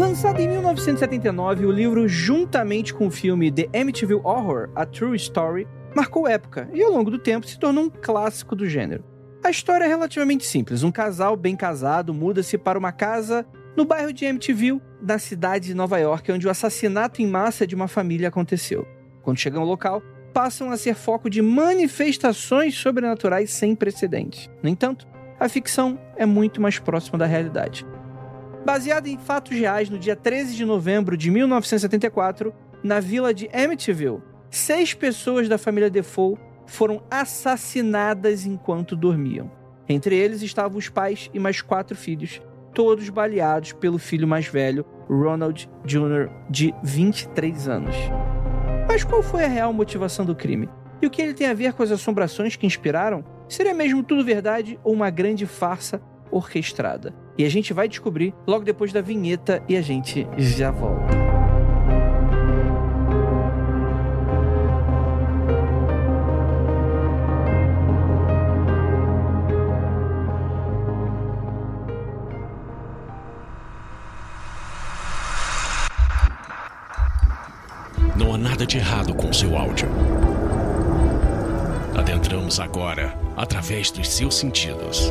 Lançado em 1979, o livro, juntamente com o filme The Amityville Horror: A True Story, marcou época e, ao longo do tempo, se tornou um clássico do gênero. A história é relativamente simples. Um casal bem casado muda-se para uma casa no bairro de Amityville, na cidade de Nova York, onde o assassinato em massa de uma família aconteceu. Quando chegam ao local, passam a ser foco de manifestações sobrenaturais sem precedentes. No entanto, a ficção é muito mais próxima da realidade. Baseada em fatos reais, no dia 13 de novembro de 1974, na vila de Amityville, seis pessoas da família Defoe foram assassinadas enquanto dormiam. Entre eles estavam os pais e mais quatro filhos, todos baleados pelo filho mais velho, Ronald Jr., de 23 anos. Mas qual foi a real motivação do crime? E o que ele tem a ver com as assombrações que inspiraram? Seria mesmo tudo verdade ou uma grande farsa orquestrada? E a gente vai descobrir logo depois da vinheta e a gente já volta. Não há nada de errado com seu áudio. Adentramos agora através dos seus sentidos.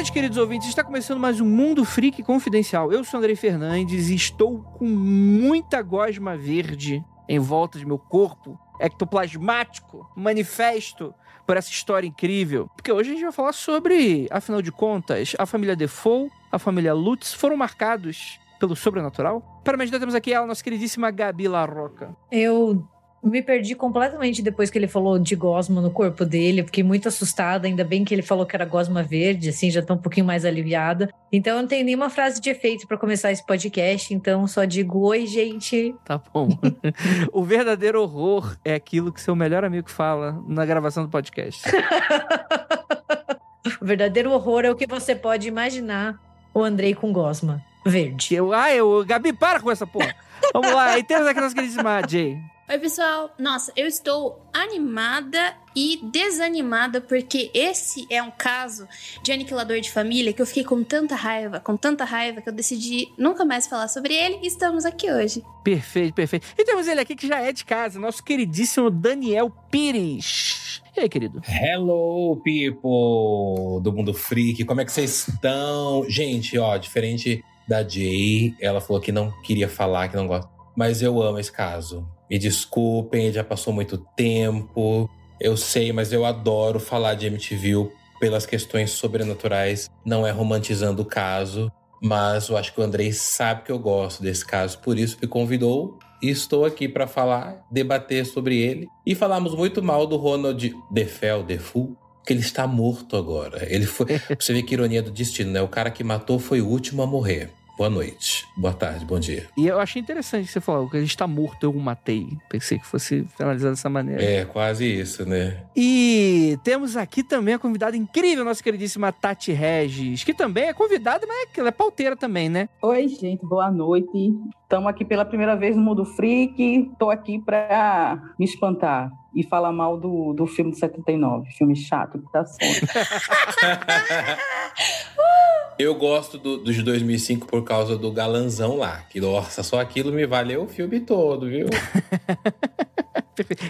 E noites, queridos ouvintes. Está começando mais um Mundo Freak Confidencial. Eu sou Andrei Fernandes e estou com muita gosma verde em volta de meu corpo ectoplasmático, manifesto por essa história incrível. Porque hoje a gente vai falar sobre, afinal de contas, a família Defoe, a família Lutz foram marcados pelo sobrenatural. Para me ajudar, temos aqui a nossa queridíssima Gabi Larroca. Eu me perdi completamente depois que ele falou de gosma no corpo dele. Eu fiquei muito assustada. Ainda bem que ele falou que era gosma verde, assim, já tô um pouquinho mais aliviada. Então eu não tenho nenhuma frase de efeito para começar esse podcast. Então só digo oi, gente. Tá bom. o verdadeiro horror é aquilo que seu melhor amigo fala na gravação do podcast. o verdadeiro horror é o que você pode imaginar o Andrei com gosma verde. Eu, ah, eu, Gabi, para com essa porra. Vamos lá, e temos aqui nossa queridíssima Jay. Oi, pessoal. Nossa, eu estou animada e desanimada porque esse é um caso de aniquilador de família que eu fiquei com tanta raiva, com tanta raiva que eu decidi nunca mais falar sobre ele e estamos aqui hoje. Perfeito, perfeito. E temos ele aqui que já é de casa, nosso queridíssimo Daniel Pires. E aí, querido? Hello, people do Mundo Freak. Como é que vocês estão? Gente, ó, diferente da Jay, ela falou que não queria falar, que não gosta. Mas eu amo esse caso. Me desculpem, já passou muito tempo. Eu sei, mas eu adoro falar de MTV pelas questões sobrenaturais. Não é romantizando o caso, mas eu acho que o Andrei sabe que eu gosto desse caso, por isso me convidou e estou aqui para falar, debater sobre ele. E falamos muito mal do Ronald Defel, Defu, que ele está morto agora. Ele foi, você vê que ironia do destino, né? O cara que matou foi o último a morrer. Boa noite, boa tarde, bom dia. E eu achei interessante que você falou que a gente tá morto, eu o matei. Pensei que fosse finalizado dessa maneira. É, quase isso, né? E temos aqui também a convidada incrível, nossa queridíssima Tati Regis, que também é convidada, mas ela é pauteira também, né? Oi, gente, boa noite. Estamos aqui pela primeira vez no Mundo Freak. Estou aqui para me espantar e falar mal do, do filme de 79, filme chato que tá sendo. Eu gosto do, do de 2005 por causa do galanzão lá. Que, nossa, só aquilo me valeu o filme todo, viu?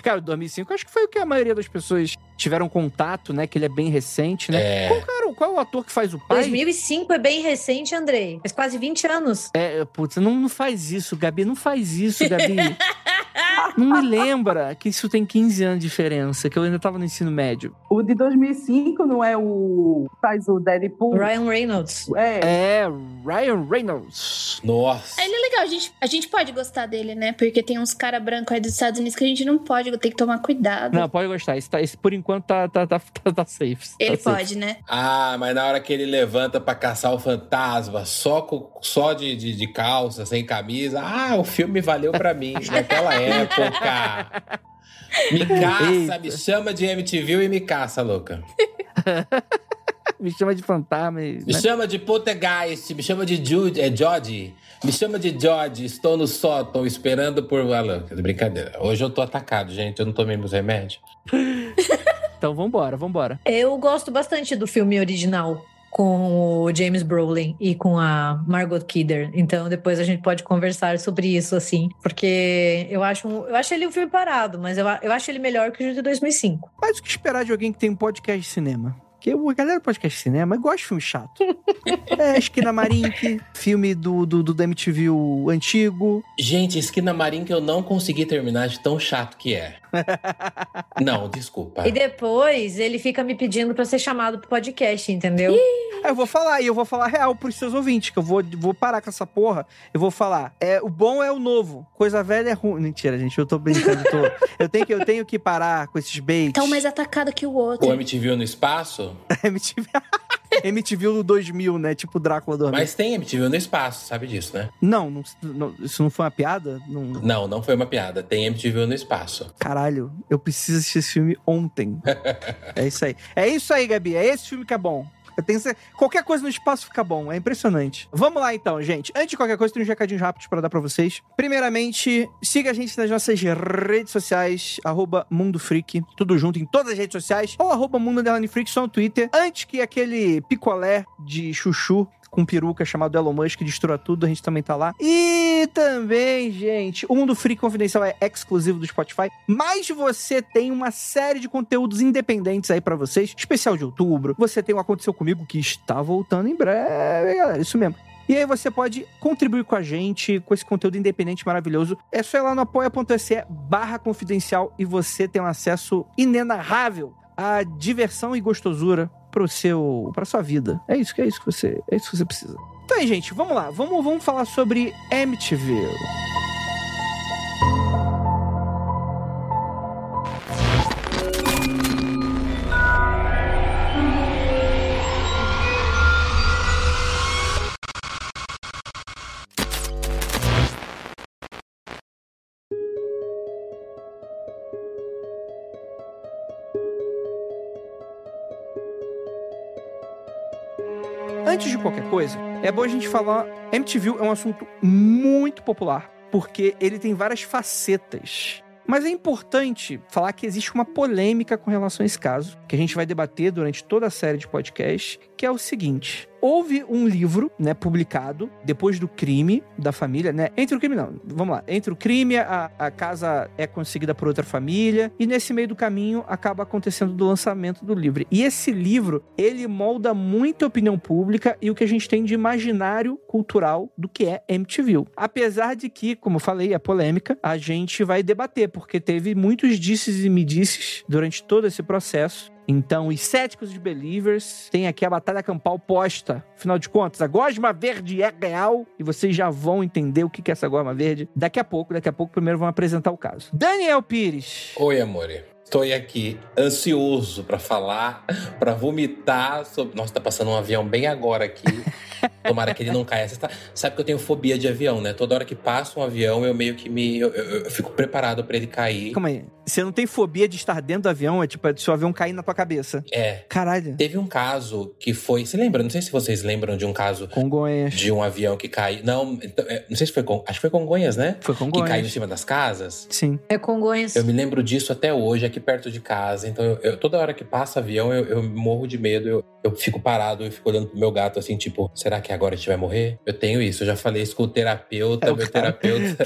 Cara, o 2005 acho que foi o que a maioria das pessoas tiveram contato, né? Que ele é bem recente, né? É. Qual, cara, qual é o ator que faz o pai? 2005 é bem recente, Andrei. Faz quase 20 anos. É, putz, não, não faz isso, Gabi. Não faz isso, Gabi. Não me lembra que isso tem 15 anos de diferença, que eu ainda tava no ensino médio. O de 2005 não é o. faz o Deadpool? Ryan Reynolds. É. É, Ryan Reynolds. Nossa. Ele é legal, a gente, a gente pode gostar dele, né? Porque tem uns cara branco aí dos Estados Unidos que a gente não pode, tem que tomar cuidado. Não, pode gostar. Esse, tá, esse por enquanto tá, tá, tá, tá, tá safe. Ele tá safe. pode, né? Ah, mas na hora que ele levanta pra caçar o fantasma, só, com, só de, de, de calça, sem camisa, ah, o filme valeu pra mim naquela época. Me caça, Eita. me chama de MTV e me caça, louca. Me chama de fantasma. e- Me né? chama de Poltergeist, me chama de Jude, é Jodie. Me chama de Jodie, estou no sótão esperando por... Louca, brincadeira. Hoje eu tô atacado, gente, eu não tomei meus remédios. Então vambora, vambora. Eu gosto bastante do filme original com o James Brolin e com a Margot Kidder. Então depois a gente pode conversar sobre isso, assim. Porque eu acho, eu acho ele um filme parado, mas eu, eu acho ele melhor que o de 2005. Mas o que esperar de alguém que tem um podcast de cinema? Porque a galera do podcast de cinema gosta de filme chato. é, Esquina Marink, filme do, do, do MTV antigo. Gente, Esquina Marim que eu não consegui terminar de tão chato que é. não, desculpa. E depois ele fica me pedindo pra ser chamado pro podcast, entendeu? Aí eu vou falar, e eu vou falar real pros seus ouvintes, que eu vou, vou parar com essa porra. Eu vou falar, é, o bom é o novo, coisa velha é ruim. Mentira, gente, eu tô brincando. eu tô- eu, tenho que, eu tenho que parar com esses baits. Tá um mais atacado que o O outro. MTV no espaço? MTV... MTV no 2000, né? Tipo Drácula dormindo. Mas tem MTV no espaço, sabe disso, né? Não, não, não- isso não foi uma piada? Não... Não, não foi uma piada. Tem MTV no espaço. Caralho, eu preciso assistir esse filme ontem. é isso aí. É isso aí, Gabi. É esse filme que é bom. Eu tenho cer- Qualquer coisa no espaço fica bom. É impressionante. Vamos lá, então, gente. Antes de qualquer coisa, tem uns recadinhos rápidos para dar pra vocês. Primeiramente, siga a gente nas nossas redes sociais, arroba Mundo Freak, tudo junto em todas as redes sociais, ou arroba Mundo Freak só no Twitter. Antes que aquele picolé de chuchu com peruca chamado Elon Musk destrua tudo, a gente também tá lá. E também, gente, o Mundo Freak Confidencial é exclusivo do Spotify, mas você tem uma série de conteúdos independentes aí pra vocês, especial de outubro. Você tem o Aconteceu Comigo, que está voltando em breve, galera, isso mesmo. E aí você pode contribuir com a gente, com esse conteúdo independente maravilhoso. É só ir lá no apoia.se barra confidencial e você tem um acesso inenarrável à diversão e gostosura pro seu, pra sua vida. É isso que é isso que você, é isso que você precisa. Então aí, gente, vamos lá. Vamos, vamos falar sobre MTV. Antes de qualquer coisa, é bom a gente falar. MTV é um assunto muito popular, porque ele tem várias facetas. Mas é importante falar que existe uma polêmica com relação a esse caso, que a gente vai debater durante toda a série de podcast, que é o seguinte: houve um livro, né, publicado depois do crime da família, né? Entre o crime não, vamos lá. Entre o crime, a, a casa é conseguida por outra família e nesse meio do caminho acaba acontecendo do lançamento do livro. E esse livro, ele molda muito a opinião pública e o que a gente tem de imaginário cultural do que é MTV. Apesar de que, como eu falei, é polêmica, a gente vai debater porque teve muitos disses e medices durante todo esse processo. Então, os céticos e os believers têm aqui a batalha campal posta. Afinal de contas, a gosma verde é real e vocês já vão entender o que é essa gosma verde daqui a pouco. Daqui a pouco, primeiro vamos apresentar o caso. Daniel Pires. Oi, amore. Estou aqui ansioso pra falar, pra vomitar sobre. Nossa, tá passando um avião bem agora aqui. Tomara que ele não caia. Você tá- Sabe que eu tenho fobia de avião, né? Toda hora que passa um avião, eu meio que me. Eu, eu- eu fico preparado pra ele cair. Calma aí. Você não tem fobia de estar dentro do avião? É tipo, é se o avião cair na tua cabeça. É. Caralho. Teve um caso que foi. Você lembra? Não sei se vocês lembram de um caso Congonhas. de um avião que caiu. Não, então, é, não sei se foi. Acho que foi Congonhas, né? Foi Que caiu em Congonhas. cima das casas. Sim. É Congonhas. Eu me lembro disso até hoje, aqui perto de casa. Então, eu, eu- toda hora que passa avião, eu, eu morro de medo. Eu, eu fico parado, eu fico olhando pro meu gato assim, tipo, será que agora a gente vai morrer? Eu tenho isso, eu já falei isso com o terapeuta, É, o meu cara- terapeuta.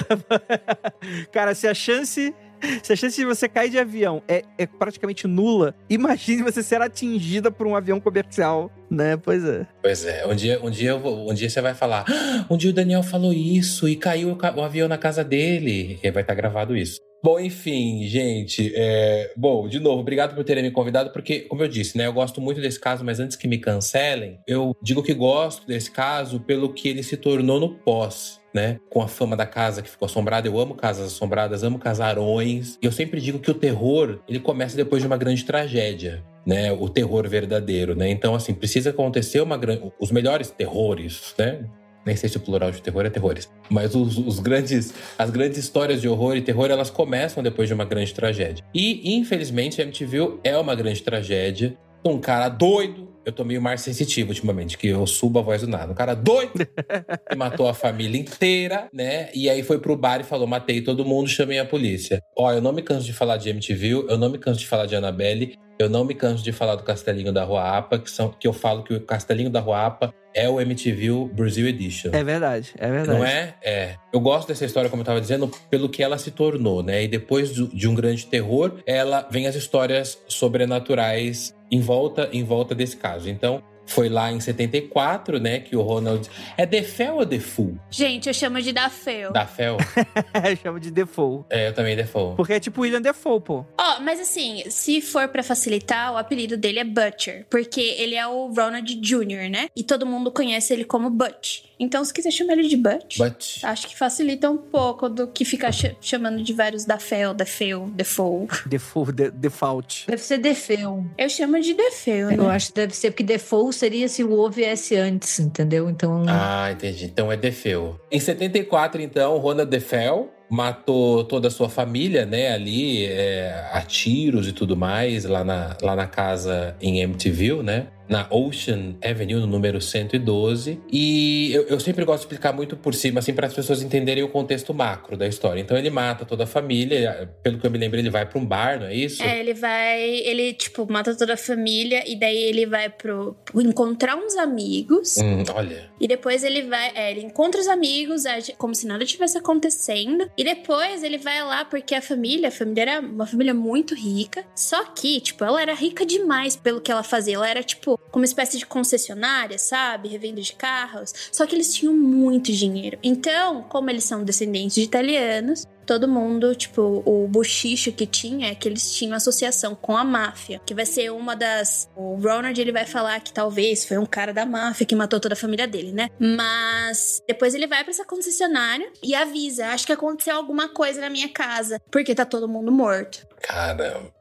Cara, se a chance. Se a chance de você cair de avião é, é praticamente nula, imagine você ser atingida por um avião comercial, né? Pois é. pois é, um dia, um dia um dia você vai falar, "Ah, um dia o Daniel falou isso e caiu o, avião na casa dele. E vai estar gravado isso. Bom, enfim, gente. é, Bom, de novo, obrigado por terem me convidado, porque, como eu disse, né, eu gosto muito desse caso, mas antes que me cancelem, eu digo que gosto desse caso pelo que ele se tornou no pós. Né? Com a fama da casa que ficou assombrada, eu amo casas assombradas, amo casarões. E eu sempre digo que o terror, ele começa depois de uma grande tragédia, né? O terror verdadeiro, né? Então, assim, precisa acontecer uma. Os melhores terrores, né? Nem sei se o plural de terror é terrores. Mas os, os grandes, as grandes histórias de horror e terror, elas começam depois de uma grande tragédia. E, infelizmente, a MTV é uma grande tragédia. Um cara doido. Eu tô meio mais sensitivo ultimamente, que eu subo a voz do nada. Um cara doido que matou a família inteira, né? E aí foi pro bar e falou: matei todo mundo, chamei a polícia. Ó, eu não me canso de falar de MTV, eu não me canso de falar de Annabelle, eu não me canso de falar do Castelinho da Rua Apa, que, são, que eu falo que o Castelinho da Rua Apa é o MTV Brazil Edition. É verdade, é verdade. Não é? É. Eu gosto dessa história, como eu tava dizendo, pelo que ela se tornou, né? E depois de um grande terror, ela vem as histórias sobrenaturais em volta, em volta desse caso. Então, foi lá em 74, né, que o Ronald... É Defel ou Defoe? Gente, eu chamo de Dafel. Dafel? Chama de Defoe. é, eu também Defoe. Porque é tipo William Defoe, pô. Ó, mas assim, se for pra facilitar, o apelido dele é Butcher, porque ele é o Ronald Jr., né? E todo mundo conhece ele como Butch. Então, se quiser chamar ele de Butch, But... acho que facilita um pouco do que ficar ch- chamando de vários Dafel, Defeu, Defoe. Defoe, de, Default. Deve ser Defeu. Eu chamo de Defeu, Eu né? acho que deve ser, porque Default seria se o O viesse antes, entendeu? Então. Ah, entendi. Então é Defeu. Em 74, então, Ronald Defel matou toda a sua família, né, ali, é, a tiros e tudo mais, lá na, lá na casa em MTV, né? Na Ocean Avenue, no número 112. E eu, eu sempre gosto de explicar muito por cima, assim, para as pessoas entenderem o contexto macro da história. Então ele mata toda a família, pelo que eu me lembro, ele vai para um bar, não é isso? É, ele vai. Ele, tipo, mata toda a família e daí ele vai pro. encontrar uns amigos. Hum, olha. E depois ele vai. É, ele encontra os amigos, age como se nada tivesse acontecendo. E depois ele vai lá porque a família, a família era uma família muito rica. Só que, tipo, ela era rica demais pelo que ela fazia. Ela era, tipo, uma espécie de concessionária, sabe? Revenda de carros. Só que eles tinham muito dinheiro. Então, como eles são descendentes de italianos, todo mundo, tipo, o bochicho que tinha é que eles tinham associação com a máfia, que vai ser uma das. O Ronald ele vai falar que talvez foi um cara da máfia que matou toda a família dele, né? Mas depois ele vai pra essa concessionária e avisa: acho que aconteceu alguma coisa na minha casa, porque tá todo mundo morto. Caramba.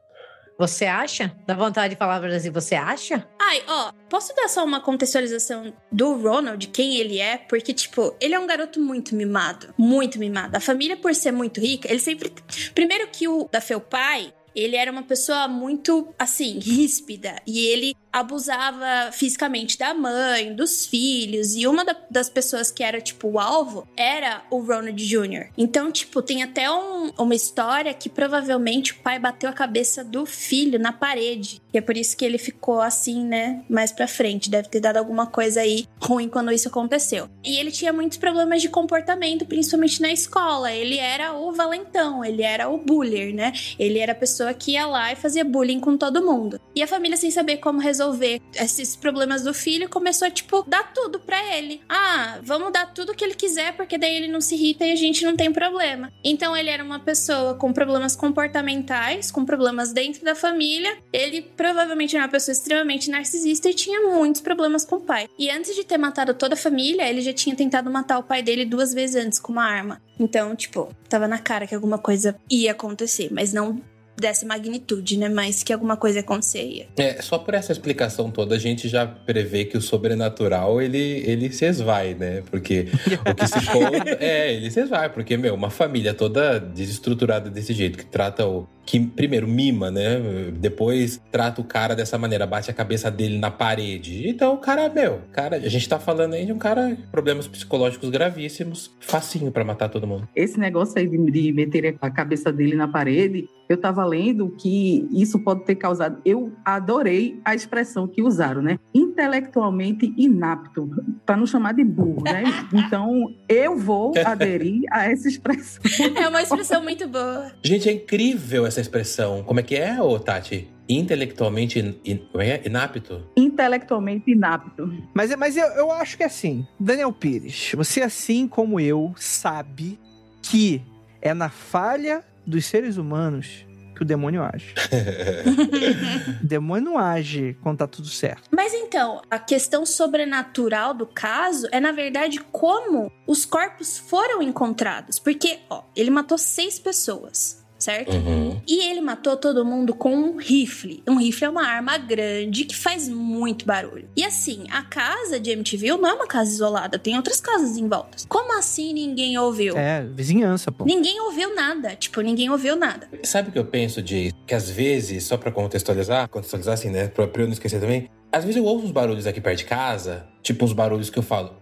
Você acha? Dá vontade de falar Brasil, você acha? Ai, ó, posso dar só uma contextualização do Ronald, quem ele é? Porque, tipo, ele é um garoto muito mimado. Muito mimado. A família, por ser muito rica, ele sempre. Primeiro que o da Fel pai. Ele era uma pessoa muito, assim, ríspida. E ele abusava fisicamente da mãe, dos filhos. E uma da- das pessoas que era, tipo, o alvo era o Ronald Jr. Então, tipo, tem até um- uma história que provavelmente o pai bateu a cabeça do filho na parede. E é por isso que ele ficou assim, né? Mais pra frente. Deve ter dado alguma coisa aí ruim quando isso aconteceu. E ele tinha muitos problemas de comportamento, principalmente na escola. Ele era o valentão, ele era o bullier, né? Ele era a pessoa que ia lá e fazia bullying com todo mundo. E a família, sem saber como resolver esses problemas do filho, começou a, tipo, dar tudo pra ele. Ah, vamos dar tudo que ele quiser, porque daí ele não se irrita e a gente não tem problema. Então ele era uma pessoa com problemas comportamentais, com problemas dentro da família. Ele provavelmente era uma pessoa extremamente narcisista e tinha muitos problemas com o pai. E antes de ter matado toda a família, ele já tinha tentado matar o pai dele duas vezes antes com uma arma. Então, tipo, tava na cara que alguma coisa ia acontecer, mas não dessa magnitude, né? Mas que alguma coisa acontecia. É, só por essa explicação toda, a gente já prevê que o sobrenatural, ele, ele se esvai, né? Porque o que se conta... é, ele se esvai. Porque, meu, uma família toda desestruturada desse jeito, que trata o... Que, primeiro, mima, né? Depois, trata o cara dessa maneira, bate a cabeça dele na parede. Então, o cara, meu... Cara, a gente tá falando aí de um cara com problemas psicológicos gravíssimos. Facinho pra matar todo mundo. Esse negócio aí de, de meter a cabeça dele na parede, eu estava lendo que isso pode ter causado. Eu adorei a expressão que usaram, né? Intelectualmente inapto, para não chamar de burro, né? Então, eu vou aderir a essa expressão. É uma expressão muito boa. Gente, é incrível essa expressão. Como é que é, ô Tati? Intelectualmente in- in- como é? inapto? Intelectualmente inapto. Mas, mas eu, eu acho que é assim, Daniel Pires, você assim como eu sabe que é na falha dos seres humanos que o demônio age. o demônio não age quando tá tudo certo. Mas então, a questão sobrenatural do caso é, na verdade, como os corpos foram encontrados. Porque, ó, ele matou seis pessoas certo? Uhum. E ele matou todo mundo com um rifle. Um rifle é uma arma grande que faz muito barulho. E assim, a casa de MTV não é uma casa isolada, tem outras casas em volta. Como assim ninguém ouviu? É, vizinhança, pô. Ninguém ouviu nada. Tipo, ninguém ouviu nada. Sabe o que eu penso, Jay? Que às vezes, só pra contextualizar, contextualizar assim, né? Pra, eu não esquecer também. Às vezes eu ouço uns barulhos aqui perto de casa, tipo uns barulhos que eu falo.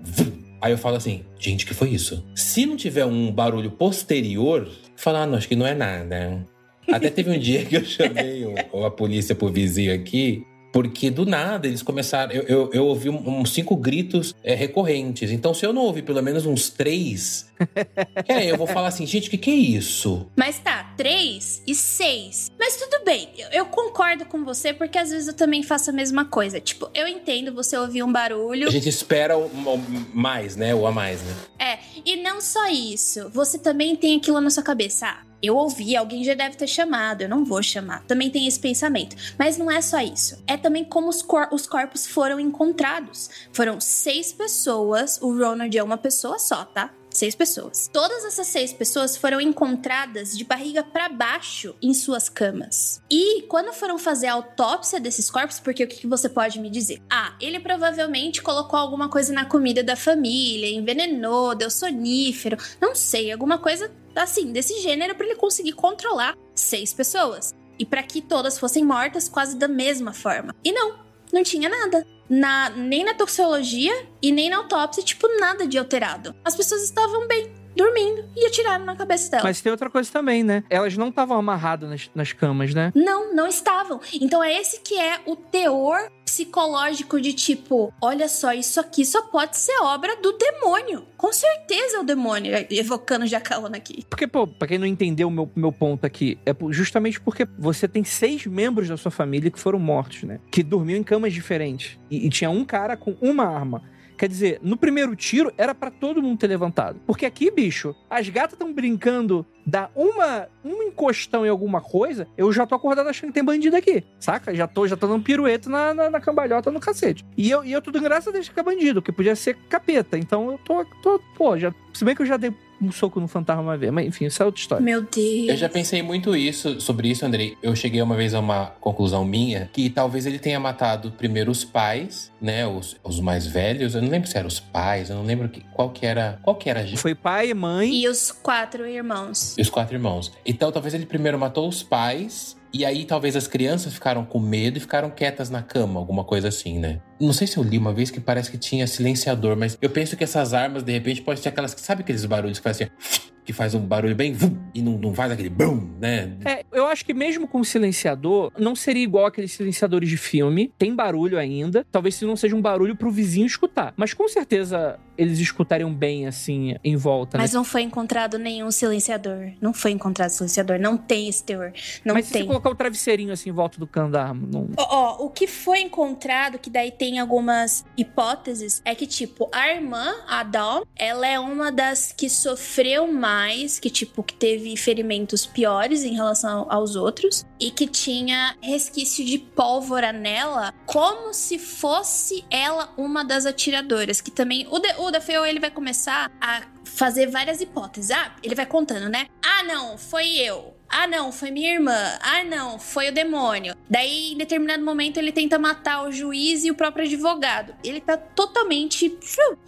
Aí eu falo assim, gente, que foi isso? Se não tiver um barulho posterior, falar, ah, não, acho que não é nada. Até teve um dia que eu chamei o- a polícia pro vizinho aqui, porque do nada eles começaram. Eu, eu, eu ouvi uns cinco gritos é, recorrentes. Então, se eu não ouvir pelo menos uns três, é, eu vou falar assim, gente, o que, que é isso? Mas tá, três e seis. Mas tudo bem, eu, eu concordo com você, porque às vezes eu também faço a mesma coisa. Tipo, eu entendo você ouvir um barulho. A gente espera o, o mais, né? O a mais, né? É, e não só isso, você também tem aquilo na sua cabeça. Ah, eu ouvi, alguém já deve ter chamado, eu não vou chamar. Também tem esse pensamento. Mas não é só isso. É também como os, cor- os corpos foram encontrados. Foram seis pessoas, o Ronald é uma pessoa só, tá? Seis pessoas. Todas essas seis pessoas foram encontradas de barriga pra baixo em suas camas. E quando foram fazer a autópsia desses corpos, porque o que que você pode me dizer? Ah, ele provavelmente colocou alguma coisa na comida da família, envenenou, deu sonífero, não sei, alguma coisa assim, desse gênero pra ele conseguir controlar seis pessoas. E pra que todas fossem mortas quase da mesma forma. E não, não tinha nada. Na, nem na toxicologia e nem na autópsia, tipo, nada de alterado. As pessoas estavam bem, dormindo, e atiraram na cabeça dela. Mas tem outra coisa também, né? Elas não estavam amarradas nas, nas camas, né? Não, não estavam. Então é esse que é o teor psicológico de tipo, olha só, isso aqui só pode ser obra do demônio. Com certeza é o demônio, evocando Jacaona aqui. Porque, pô, pra quem não entendeu o meu, meu ponto aqui, é justamente porque você tem seis membros da sua família que foram mortos, né? Que dormiam em camas diferentes. E, e tinha um cara com uma arma. Quer dizer, no primeiro tiro era pra todo mundo ter levantado. Porque aqui, bicho, as gatas estão brincando, dá uma, um encostão em alguma coisa, eu já tô acordado achando que tem bandido aqui, saca? Já tô, já tô dando pirueta na, na, na cambalhota no cacete. E eu, e eu tô dando graça a Deus que é bandido, porque podia ser capeta. Então eu tô, tô pô, já, se bem que eu já dei um soco no fantasma uma vez, mas enfim, isso é outra história. Meu Deus. Eu já pensei muito isso sobre isso, Andrei. Eu cheguei uma vez a uma conclusão minha que talvez ele tenha matado primeiro os pais, né, os, os mais velhos. Eu não lembro se eram os pais, eu não lembro que, qual que era, qual que era a gente. Foi pai, mãe. E os quatro irmãos. Os quatro irmãos. Então, talvez ele primeiro matou os pais. E aí, talvez as crianças ficaram com medo e ficaram quietas na cama, alguma coisa assim, né? Não sei se eu li uma vez que parece que tinha silenciador, mas eu penso que essas armas, de repente, pode ser aquelas que. Sabe aqueles barulhos que fazem assim. Que faz um barulho bem. vum, e não, não faz aquele brum, né? É, eu acho que mesmo com silenciador, não seria igual aqueles silenciadores de filme. Tem barulho ainda. Talvez se não seja um barulho pro vizinho escutar. Mas com certeza eles escutariam bem, assim, em volta, né? Mas não foi encontrado nenhum silenciador. Não foi encontrado silenciador. Não tem esse teor. Não Mas se tem. você colocar o travesseirinho assim em volta do cano da arma, não... Ó, ó, o que foi encontrado, que daí tem algumas hipóteses, é que, tipo, a irmã, a Dawn, ela é uma das que sofreu mais, que, tipo, que teve ferimentos piores em relação aos outros, e que tinha resquício de pólvora nela, como se fosse ela uma das atiradoras, que também... O, de, o Dafeu, ele vai começar a fazer várias hipóteses. Ah, ele vai contando, né? Ah, não, foi eu. Ah, não, foi minha irmã. Ah, não, foi o demônio. Daí, em determinado momento, ele tenta matar o juiz e o próprio advogado. Ele tá totalmente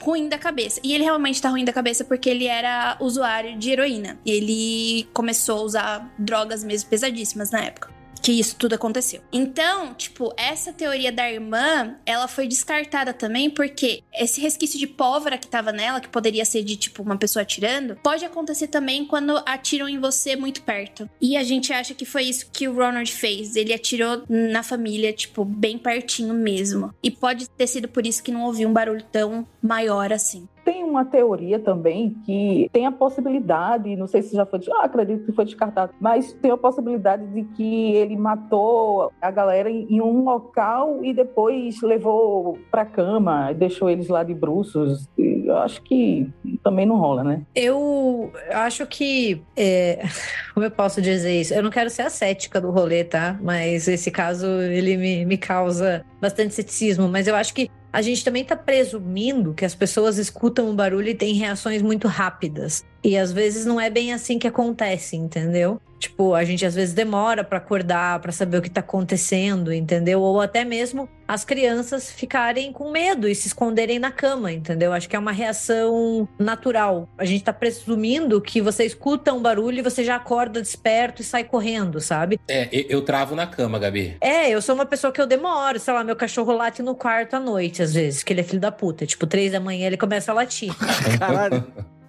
ruim da cabeça. E ele realmente tá ruim da cabeça porque ele era usuário de heroína. Ele começou a usar drogas mesmo pesadíssimas na época que isso tudo aconteceu. Então, tipo, essa teoria da irmã, ela foi descartada também porque esse resquício de pólvora que tava nela, que poderia ser de tipo uma pessoa atirando, pode acontecer também quando atiram em você muito perto. E a gente acha que foi isso que o Ronald fez. Ele atirou na família, tipo, bem pertinho mesmo. E pode ter sido por isso que não ouviu um barulho tão maior assim. Tem uma teoria também que tem a possibilidade, não sei se já foi, ah, acredito que foi descartado, mas tem a possibilidade de que ele matou a galera em um local e depois levou para cama, deixou eles lá de bruços. Eu acho que também não rola, né? Eu acho que. É... Como eu posso dizer isso? Eu não quero ser a cética do rolê, tá? Mas esse caso, ele me, me causa bastante ceticismo. Mas eu acho que a gente também está presumindo que as pessoas escutam o barulho e têm reações muito rápidas. E às vezes não é bem assim que acontece, entendeu? Tipo, a gente às vezes demora para acordar, para saber o que tá acontecendo, entendeu? Ou até mesmo as crianças ficarem com medo e se esconderem na cama, entendeu? Acho que é uma reação natural. A gente tá presumindo que você escuta um barulho e você já acorda desperto e sai correndo, sabe? É, eu, travo na cama, Gabi. É, eu sou uma pessoa que eu demoro, sei lá, meu cachorro late no quarto à noite, às vezes, que ele é filho da puta. Tipo, três da manhã ele começa a latir. Caralho.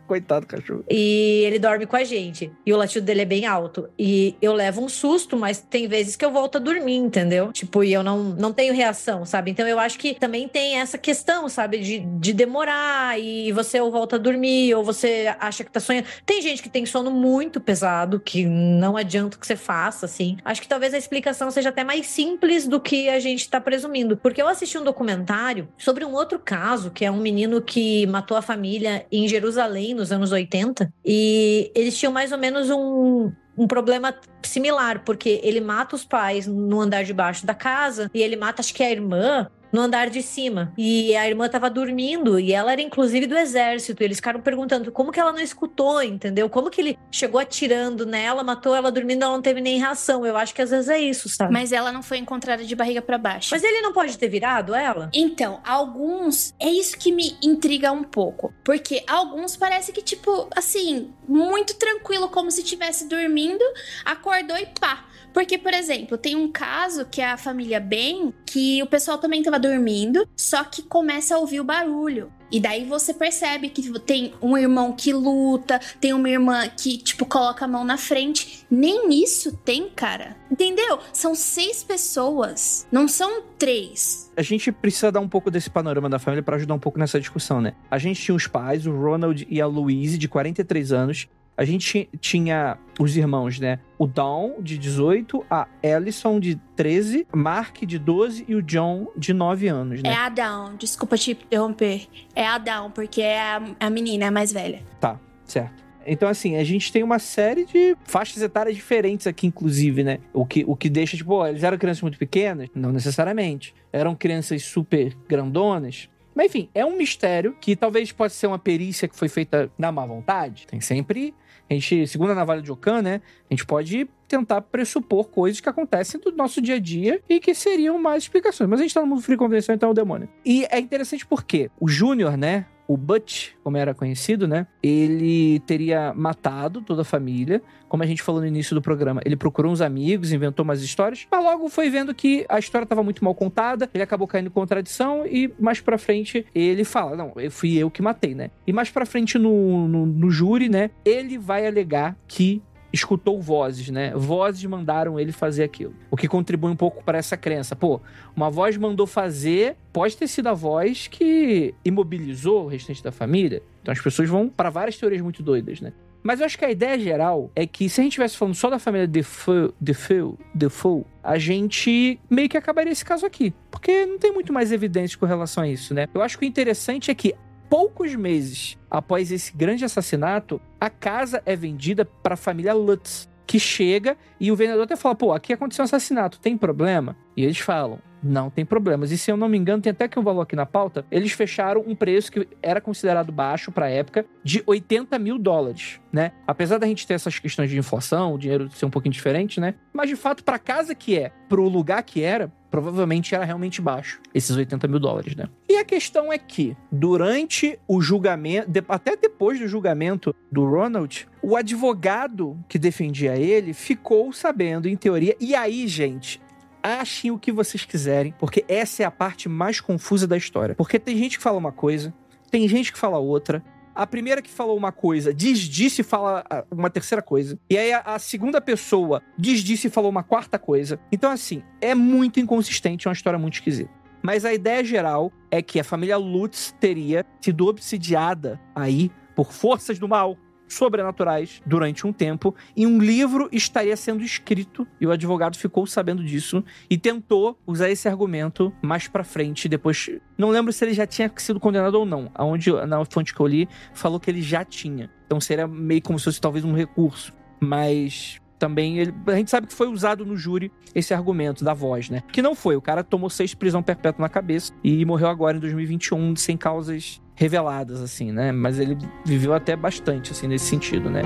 Coitado do cachorro. E ele dorme com a gente. E o latido dele é bem alto. E eu levo um susto, mas tem vezes que eu volto a dormir, entendeu? Tipo, e eu não, não tenho reação, sabe? Então eu acho que também tem essa questão, sabe? De, de demorar e você ou volta a dormir, ou você acha que tá sonhando. Tem gente que tem sono muito pesado, que não adianta que você faça, assim. Acho que talvez a explicação seja até mais simples do que a gente tá presumindo. Porque eu assisti um documentário sobre um outro caso, que é um menino que matou a família em Jerusalém nos anos 80, e eles tinham mais ou menos um, um problema similar, porque ele mata os pais no andar de baixo da casa e ele mata, acho que a irmã, no andar de cima. E a irmã tava dormindo e ela era inclusive do exército. E eles ficaram perguntando como que ela não escutou, entendeu? Como que ele chegou atirando nela, matou ela dormindo, ela não teve nem reação. Eu acho que às vezes é isso, sabe? Mas ela não foi encontrada de barriga para baixo. Mas ele não pode ter virado ela? Então, alguns. É isso que me intriga um pouco. Porque alguns parece que, tipo, assim, muito tranquilo, como se estivesse dormindo, acordou e pá. Porque, por exemplo, tem um caso que é a família Ben, que o pessoal também tava dormindo, só que começa a ouvir o barulho. E daí você percebe que tem um irmão que luta, tem uma irmã que, tipo, coloca a mão na frente. Nem isso tem, cara. Entendeu? São seis pessoas, não são três. A gente precisa dar um pouco desse panorama da família para ajudar um pouco nessa discussão, né? A gente tinha os pais, o Ronald e a Louise, de 43 anos, a gente tinha os irmãos, né? O Dawn, de 18, a Ellison, de 13, Mark, de 12 e o John, de 9 anos, né? É a Dawn, desculpa te interromper. É a Dawn, porque é a, a menina, é a mais velha. Tá, certo. Então, assim, a gente tem uma série de faixas etárias diferentes aqui, inclusive, né? O que, o que deixa, tipo, ó, eles eram crianças muito pequenas? Não necessariamente. Eram crianças super grandonas? Mas enfim, é um mistério que talvez possa ser uma perícia que foi feita na má vontade. Tem sempre a gente, segundo a navalha de Ocan, né, a gente pode tentar pressupor coisas que acontecem do nosso dia a dia e que seriam mais explicações. Mas a gente tá no mundo free convenção, então é o demônio. E é interessante porque o Júnior, né, o Butch, como era conhecido, né? Ele teria matado toda a família. Como a gente falou no início do programa, ele procurou uns amigos, inventou umas histórias, mas logo foi vendo que a história estava muito mal contada, ele acabou caindo em contradição e mais pra frente ele fala: Não, fui eu que matei, né? E mais pra frente no, no, no júri, né? Ele vai alegar que escutou vozes, né? Vozes mandaram ele fazer aquilo. O que contribui um pouco para essa crença. Pô, uma voz mandou fazer, pode ter sido a voz que imobilizou o restante da família. Então as pessoas vão para várias teorias muito doidas, né? Mas eu acho que a ideia geral é que se a gente estivesse falando só da família Defoe, Defoe, Defoe, a gente meio que acabaria esse caso aqui. Porque não tem muito mais evidência com relação a isso, né? Eu acho que o interessante é que poucos meses após esse grande assassinato, a casa é vendida para a família Lutz, que chega e o vendedor até fala: pô, aqui aconteceu um assassinato, tem problema? E eles falam: não tem problemas. E se eu não me engano, tem até que um valor aqui na pauta. Eles fecharam um preço que era considerado baixo para a época de 80 mil dólares, né? Apesar da gente ter essas questões de inflação, o dinheiro ser um pouquinho diferente, né? Mas de fato, para casa que é, para o lugar que era, provavelmente era realmente baixo, esses 80 mil dólares, né? E a questão é que, durante o julgamento, até depois do julgamento do Ronald, o advogado que defendia ele ficou sabendo, em teoria, e aí, gente, achem o que vocês quiserem, porque essa é a parte mais confusa da história. Porque tem gente que fala uma coisa, tem gente que fala outra. A primeira que falou uma coisa desdisse e fala ah, uma terceira coisa. E aí a, a segunda pessoa desdisse e falou uma quarta coisa. Então, assim, é muito inconsistente, é uma história muito esquisita. Mas a ideia geral é que a família Lutz teria sido obsidiada aí por forças do mal, sobrenaturais durante um tempo e um livro estaria sendo escrito e o advogado ficou sabendo disso e tentou usar esse argumento mais para frente depois não lembro se ele já tinha sido condenado ou não aonde na fonte que eu li falou que ele já tinha então seria meio como se fosse talvez um recurso mas também ele, a gente sabe que foi usado no júri esse argumento da voz, né? Que não foi. O cara tomou seis prisão perpétua na cabeça e morreu agora em 2021 sem causas reveladas, assim, né? Mas ele viveu até bastante, assim, nesse sentido, né?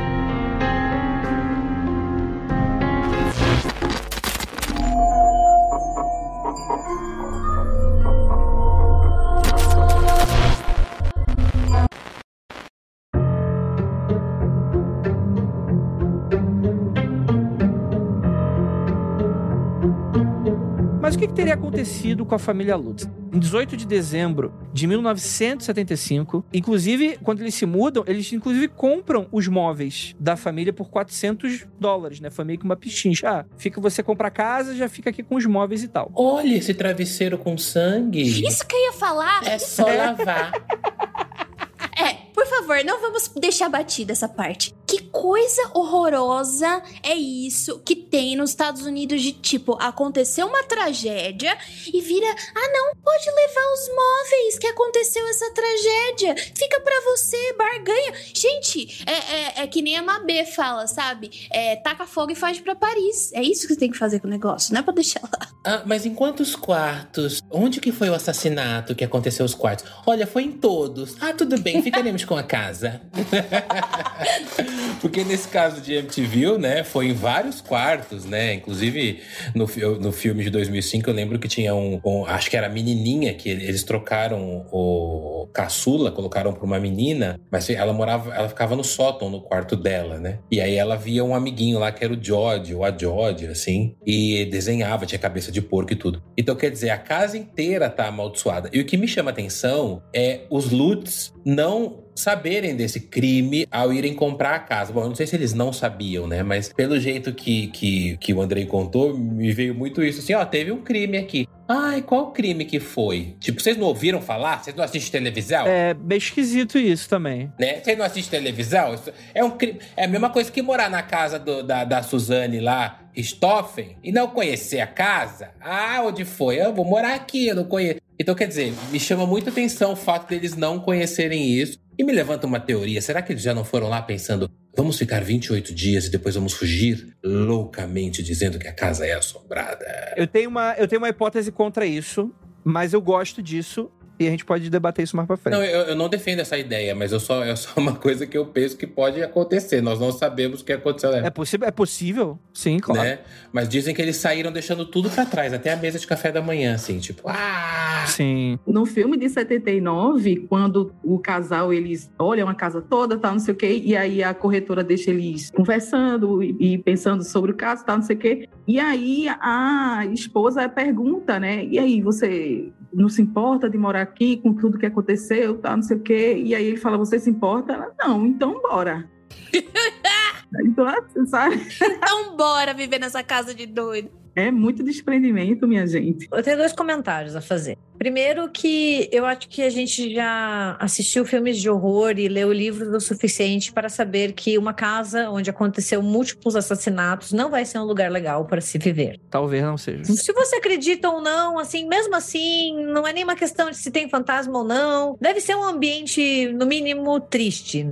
Que, que teria acontecido com a família Lutz? Em 18 de dezembro de 1975, inclusive, quando eles se mudam, eles inclusive compram os móveis da família por 400 dólares, né? Foi meio que uma pichincha. Ah, fica você compra a casa, já fica aqui com os móveis e tal. Olha esse travesseiro com sangue. Isso que eu ia falar. É só lavar. É, por favor, não vamos deixar batida essa parte. Que coisa horrorosa é isso que tem nos Estados Unidos de tipo, aconteceu uma tragédia e vira, ah não, pode levar os móveis que aconteceu essa tragédia, fica pra você, barganha. Gente, é, é, é que nem a Mabê fala, sabe? É, taca fogo e faz pra Paris. É isso que você tem que fazer com o negócio, não é pra deixar lá. Ah, mas em quantos quartos? Onde que foi o assassinato que aconteceu os quartos? Olha, foi em todos. Ah, tudo bem, ficaremos com a casa. Porque nesse caso de MTV, né, foi em vários quartos, né? Inclusive, no, no filme de 2005, eu lembro que tinha um, um- Acho que era a menininha, que eles trocaram o caçula, colocaram pra uma menina, mas ela morava... Ela ficava no sótão, no quarto dela, né? E aí ela via um amiguinho lá, que era o George, ou a George, assim, e desenhava, tinha cabeça de porco e tudo. Então, quer dizer, a casa inteira tá amaldiçoada. E o que me chama atenção é os Lutz não saberem desse crime ao irem comprar a casa. Bom, eu não sei se eles não sabiam, né? Mas pelo jeito que, que, que o Andrei contou, me veio muito isso. Assim, ó, teve um crime aqui. Ai, qual crime que foi? Tipo, vocês não ouviram falar? Vocês não assistem televisão? É bem esquisito isso também. né? Vocês não assistem televisão? Isso é um crime. É a mesma coisa que morar na casa do- da, da Suzane lá, Stoffen, e não conhecer a casa. Ah, onde foi? Eu vou morar aqui, eu não conheço. Então, quer dizer, me chama muita atenção o fato deles não conhecerem isso. E me levanta uma teoria. Será que eles já não foram lá pensando, vamos ficar 28 dias e depois vamos fugir loucamente dizendo que a casa é assombrada? Eu tenho uma, eu tenho uma hipótese contra isso, mas eu gosto disso e a gente pode debater isso mais pra frente. Não, eu, eu não defendo essa ideia, mas eu só, é só uma coisa que eu penso que pode acontecer. Nós não sabemos o que aconteceu. É, possível, é possível? Sim, claro. né? Mas dizem que eles saíram deixando tudo pra trás, até a mesa de café da manhã, assim, tipo, ah! Sim. No filme de 79, quando o casal, eles olham a casa toda, tal, não sei o quê, e aí a corretora deixa eles conversando e, e pensando sobre o caso, tal, não sei o quê. E aí a esposa pergunta, né? E aí, você não se importa de morar aqui com tudo que aconteceu, tal, não sei o quê? E aí ele fala, você se importa? Ela, não, então bora. então, assim, sabe? Então bora viver nessa casa de doido. É muito desprendimento, minha gente. Eu tenho dois comentários a fazer. Primeiro que eu acho que a gente já assistiu filmes de horror e leu livros o suficiente para saber que uma casa onde aconteceu múltiplos assassinatos não vai ser um lugar legal para se viver. Talvez não seja. Se você acredita ou não, assim, mesmo assim, não é nenhuma questão de se tem fantasma ou não. Deve ser um ambiente, no mínimo, triste.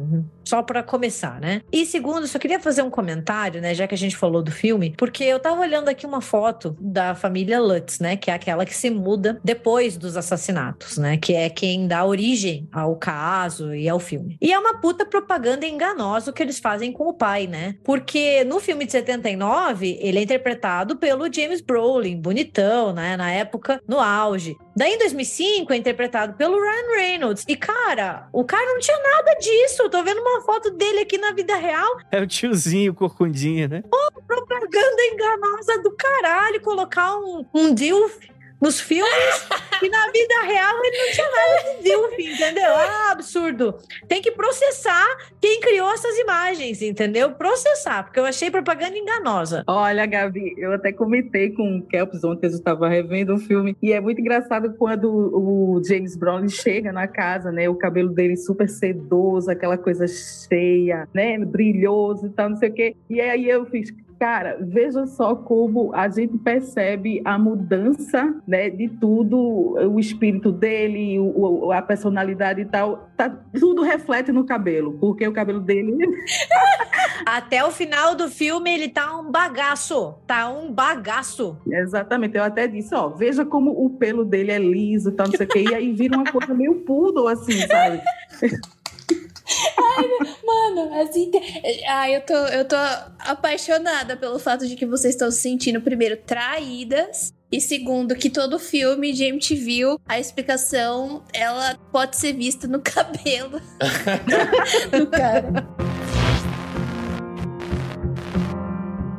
Só para começar, né? E segundo, só queria fazer um comentário, né? Já que a gente falou do filme, porque eu tava olhando aqui uma foto da família Lutz, né? Que é aquela que se muda depois dos assassinatos, né? Que é quem dá origem ao caso e ao filme. E é uma puta propaganda enganosa o que eles fazem com o pai, né? Porque no filme de 79, ele é interpretado pelo James Brolin, bonitão, né? Na época, no auge. Daí em 2005 é interpretado pelo Ryan Reynolds. E cara, o cara não tinha nada disso. Eu tô vendo uma foto dele aqui na vida real. É o tiozinho corcundinho, né? Propaganda enganosa do caralho. Colocar um, um DILF nos filmes e na vida real ele não tinha nada de DILF, entendeu? Ah, absurdo. Tem que processar quem criou essas imagens, entendeu? Processar, porque eu achei propaganda enganosa. Olha, Gabi, eu até comentei com o Kelps ontem, eu estava revendo um filme, e é muito engraçado quando o James Brown chega na casa, né? O cabelo dele super sedoso, aquela coisa cheia, né? Brilhoso e tal, não sei o quê. E aí eu fiz, Cara, veja só como a gente percebe a mudança né, de tudo, o espírito dele, o, a personalidade e tal. Tá, tudo reflete no cabelo, porque o cabelo dele. Até o final do filme ele tá um bagaço. Tá um bagaço. Exatamente. Eu até disse, ó, veja como o pelo dele é liso, tal, não sei o quê. E aí vira uma coisa meio poodle, assim, sabe? Ai, mano, assim. Ai, eu tô, eu tô apaixonada pelo fato de que vocês estão se sentindo, primeiro, traídas. E segundo, que todo filme de MTV, a explicação, ela pode ser vista no cabelo do cara.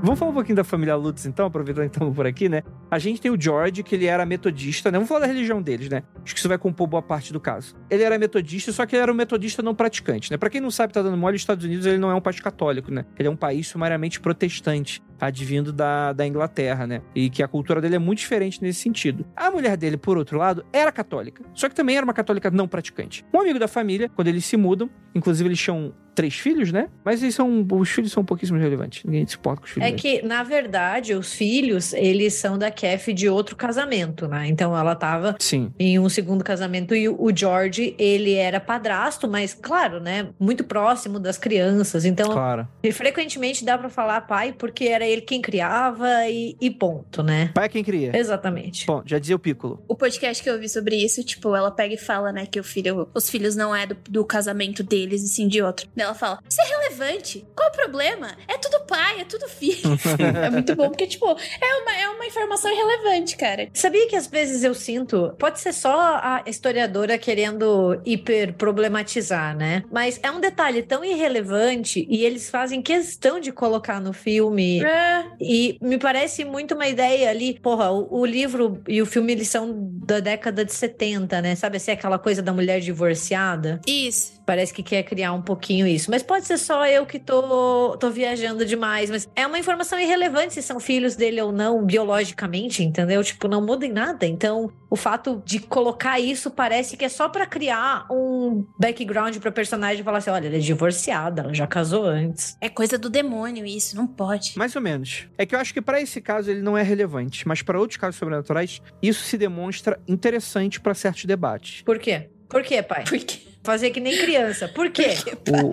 Vamos falar um pouquinho da família Lutz, então, aproveitando que estamos por aqui, né? A gente tem o George, que ele era metodista, né? Vamos falar da religião deles, né? Acho que isso vai compor boa parte do caso. Ele era metodista, só que ele era um metodista não praticante, né? Pra quem não sabe, tá dando mole, os Estados Unidos ele não é um país católico, né? Ele é um país sumariamente protestante, advindo da, da Inglaterra, né? E que a cultura dele é muito diferente nesse sentido. A mulher dele, por outro lado, era católica, só que também era uma católica não praticante. Um amigo da família, quando eles se mudam, inclusive eles tinham três filhos, né? Mas eles são, os filhos são pouquíssimo relevantes. Ninguém se importa com os filhos. É que, na verdade, os filhos, eles são da Kef de outro casamento, né? Então ela tava Sim. em um segundo casamento e o George, ele era padrasto, mas claro, né? Muito próximo das crianças. Então, Claro. frequentemente dá pra falar pai porque era ele quem criava e, e ponto, né? Pai é quem cria. Exatamente. Bom, já dizia o Piccolo. O podcast que eu vi sobre isso, tipo, ela pega e fala, né, que o filho, os filhos não é do, do casamento deles e sim de outro. Daí ela fala: Isso é relevante. Qual o problema? É tudo pai, é tudo filho. é muito bom, porque, tipo, é uma, é uma informação irrelevante, cara. Sabia que às vezes eu sinto, pode ser só a historiadora querendo hiper problematizar, né? Mas é um detalhe tão irrelevante e eles fazem questão de colocar no filme. É, E me parece muito uma ideia ali, porra, o, o livro e o filme eles são da década de 70, né? Sabe assim, aquela coisa da mulher divorciada? isso. Parece que quer criar um pouquinho isso. Mas pode ser só eu que tô, tô viajando demais. Mas é uma informação irrelevante se são filhos dele ou não, biologicamente, entendeu? Tipo, não muda em nada. Então, o fato de colocar isso parece que é só pra criar um background pra personagem falar assim: olha, ela é divorciada, ela já casou antes. É coisa do demônio isso, não pode. Mais ou menos. É que eu acho que pra esse caso ele não é relevante, mas pra outros casos sobrenaturais, isso se demonstra interessante pra certos debates. Por quê? Por quê, pai? Por quê? Fazer que nem criança. Por quê?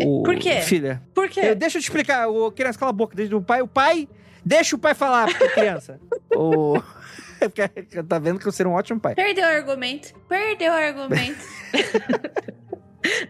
O, o- Por quê? Filha, Por quê? eu- deixa eu te explicar. O criança cala a boca. Desde o pai, o pai, deixa o pai falar, porque é criança. o tá vendo que eu ser um ótimo pai. Perdeu o argumento. Perdeu o argumento.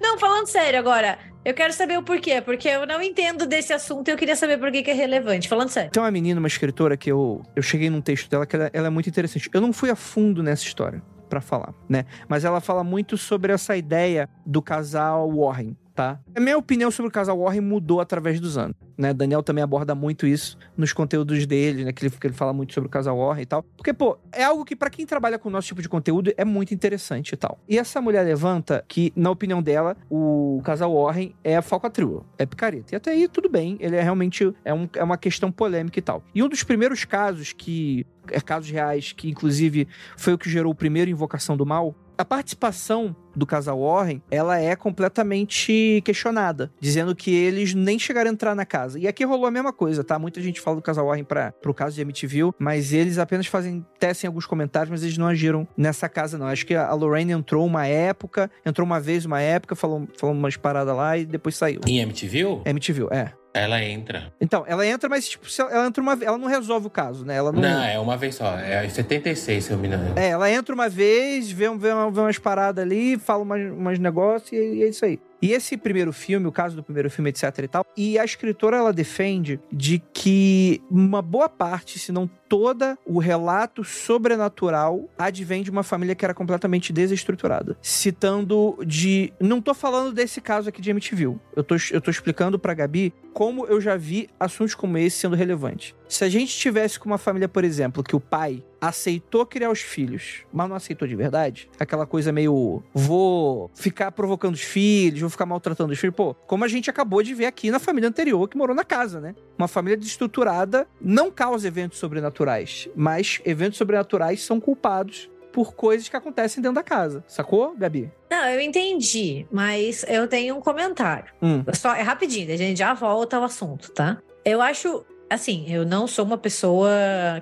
Não, falando sério agora, eu quero saber o porquê, porque eu não entendo desse assunto e eu queria saber por que, que é relevante. Falando sério. Tem uma menina, uma escritora, que eu, eu cheguei num texto dela que ela, ela é muito interessante. Eu não fui a fundo nessa história pra falar, né? Mas ela fala muito sobre essa ideia do casal Warren, tá? A minha opinião sobre o casal Warren mudou através dos anos, né? Daniel também aborda muito isso nos conteúdos dele, né? Que ele, que ele fala muito sobre o casal Warren e tal. Porque, pô, é algo que pra quem trabalha com o nosso tipo de conteúdo é muito interessante e tal. E essa mulher levanta que, na opinião dela, o casal Warren é falcatrua, é picareta. E até aí, tudo bem, ele é realmente é, um- é uma questão polêmica e tal. E um dos primeiros casos que é casos reais, que inclusive foi o que gerou o primeiro Invocação do Mal, a participação do casal Warren, ela é completamente questionada, dizendo que eles nem chegaram a entrar na casa. E aqui rolou a mesma coisa, tá? Muita gente fala do casal Warren para pro caso de MTV, mas eles apenas fazem tecem alguns comentários, mas eles não agiram nessa casa não. Acho que a Lorraine entrou uma época, entrou uma vez uma época, falou, falou umas paradas lá e depois saiu. Em MTV, MTV, é. Ela entra. Então, ela entra, mas tipo, ela entra uma vez, ela não resolve o caso, né? Ela não, Não, é uma vez só. É em 76, se eu me engano. É, ela entra uma vez, vê, vê, vê umas paradas ali, fala umas, umas negócios e, e é isso aí. E esse primeiro filme, o caso do primeiro filme, etc e tal, e a escritora, ela defende de que uma boa parte, se não toda, o relato sobrenatural advém de uma família que era completamente desestruturada. Citando de... Não tô falando desse caso aqui de MTV. Eu tô, eu tô explicando pra Gabi como eu já vi assuntos como esse sendo relevantes. Se a gente tivesse com uma família, por exemplo, que o pai aceitou criar os filhos, mas não aceitou de verdade, aquela coisa meio vou ficar provocando os filhos, vou ficar maltratando os filhos. Pô, como a gente acabou de ver aqui na família anterior que morou na casa, né? Uma família desestruturada não causa eventos sobrenaturais, mas eventos sobrenaturais são culpados por coisas que acontecem dentro da casa. Sacou, Gabi? Não, eu entendi, mas eu tenho um comentário. Hum. Só é rapidinho, a gente já volta ao assunto, tá? Eu acho Assim, eu não sou uma pessoa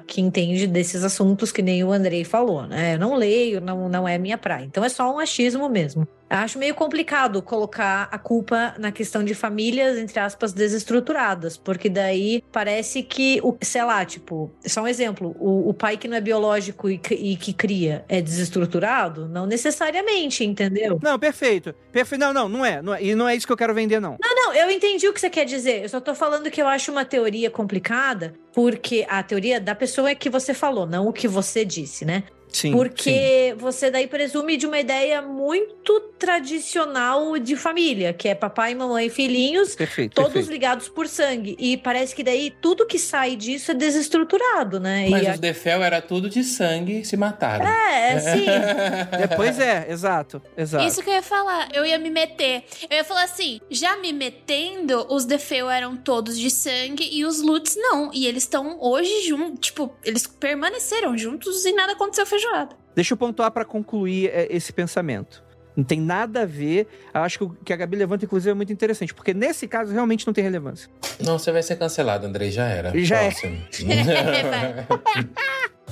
que entende desses assuntos que nem o Andrei falou, né? Eu não leio, não, não é minha praia. Então é só um achismo mesmo. Acho meio complicado colocar a culpa na questão de famílias, entre aspas, desestruturadas, porque daí parece que, o, sei lá, tipo, só um exemplo, o, o pai que não é biológico e, e, que cria é desestruturado? Não necessariamente, entendeu? Não, perfeito. Perfeito. Não, não, não é, não é. E não é isso que eu quero vender, não. Não, não, eu entendi o que você quer dizer. Eu só tô falando que eu acho uma teoria complicada, porque a teoria da pessoa é que você falou, não o que você disse, né? Sim, Porque sim. você daí presume de uma ideia muito tradicional de família, que é papai, mamãe, filhinhos, perfeito, todos perfeito. ligados por sangue. E parece que daí tudo que sai disso é desestruturado, né? Mas e os Defel era tudo de sangue e se mataram. É, sim. É, pois é, exato, exato. Isso que eu ia falar, eu ia me meter. Eu ia falar assim, já me metendo, os Defeu eram todos de sangue e os Lutz não. E eles estão hoje juntos, tipo, eles permaneceram juntos e nada aconteceu feijoada. Deixa eu pontuar para concluir é, esse pensamento. Não tem nada a ver. Eu acho que o que a Gabi levanta, inclusive, é muito interessante, porque nesse caso realmente não tem relevância. Não, você vai ser cancelado, Andrei, já era. Já é. Próximo. Vai.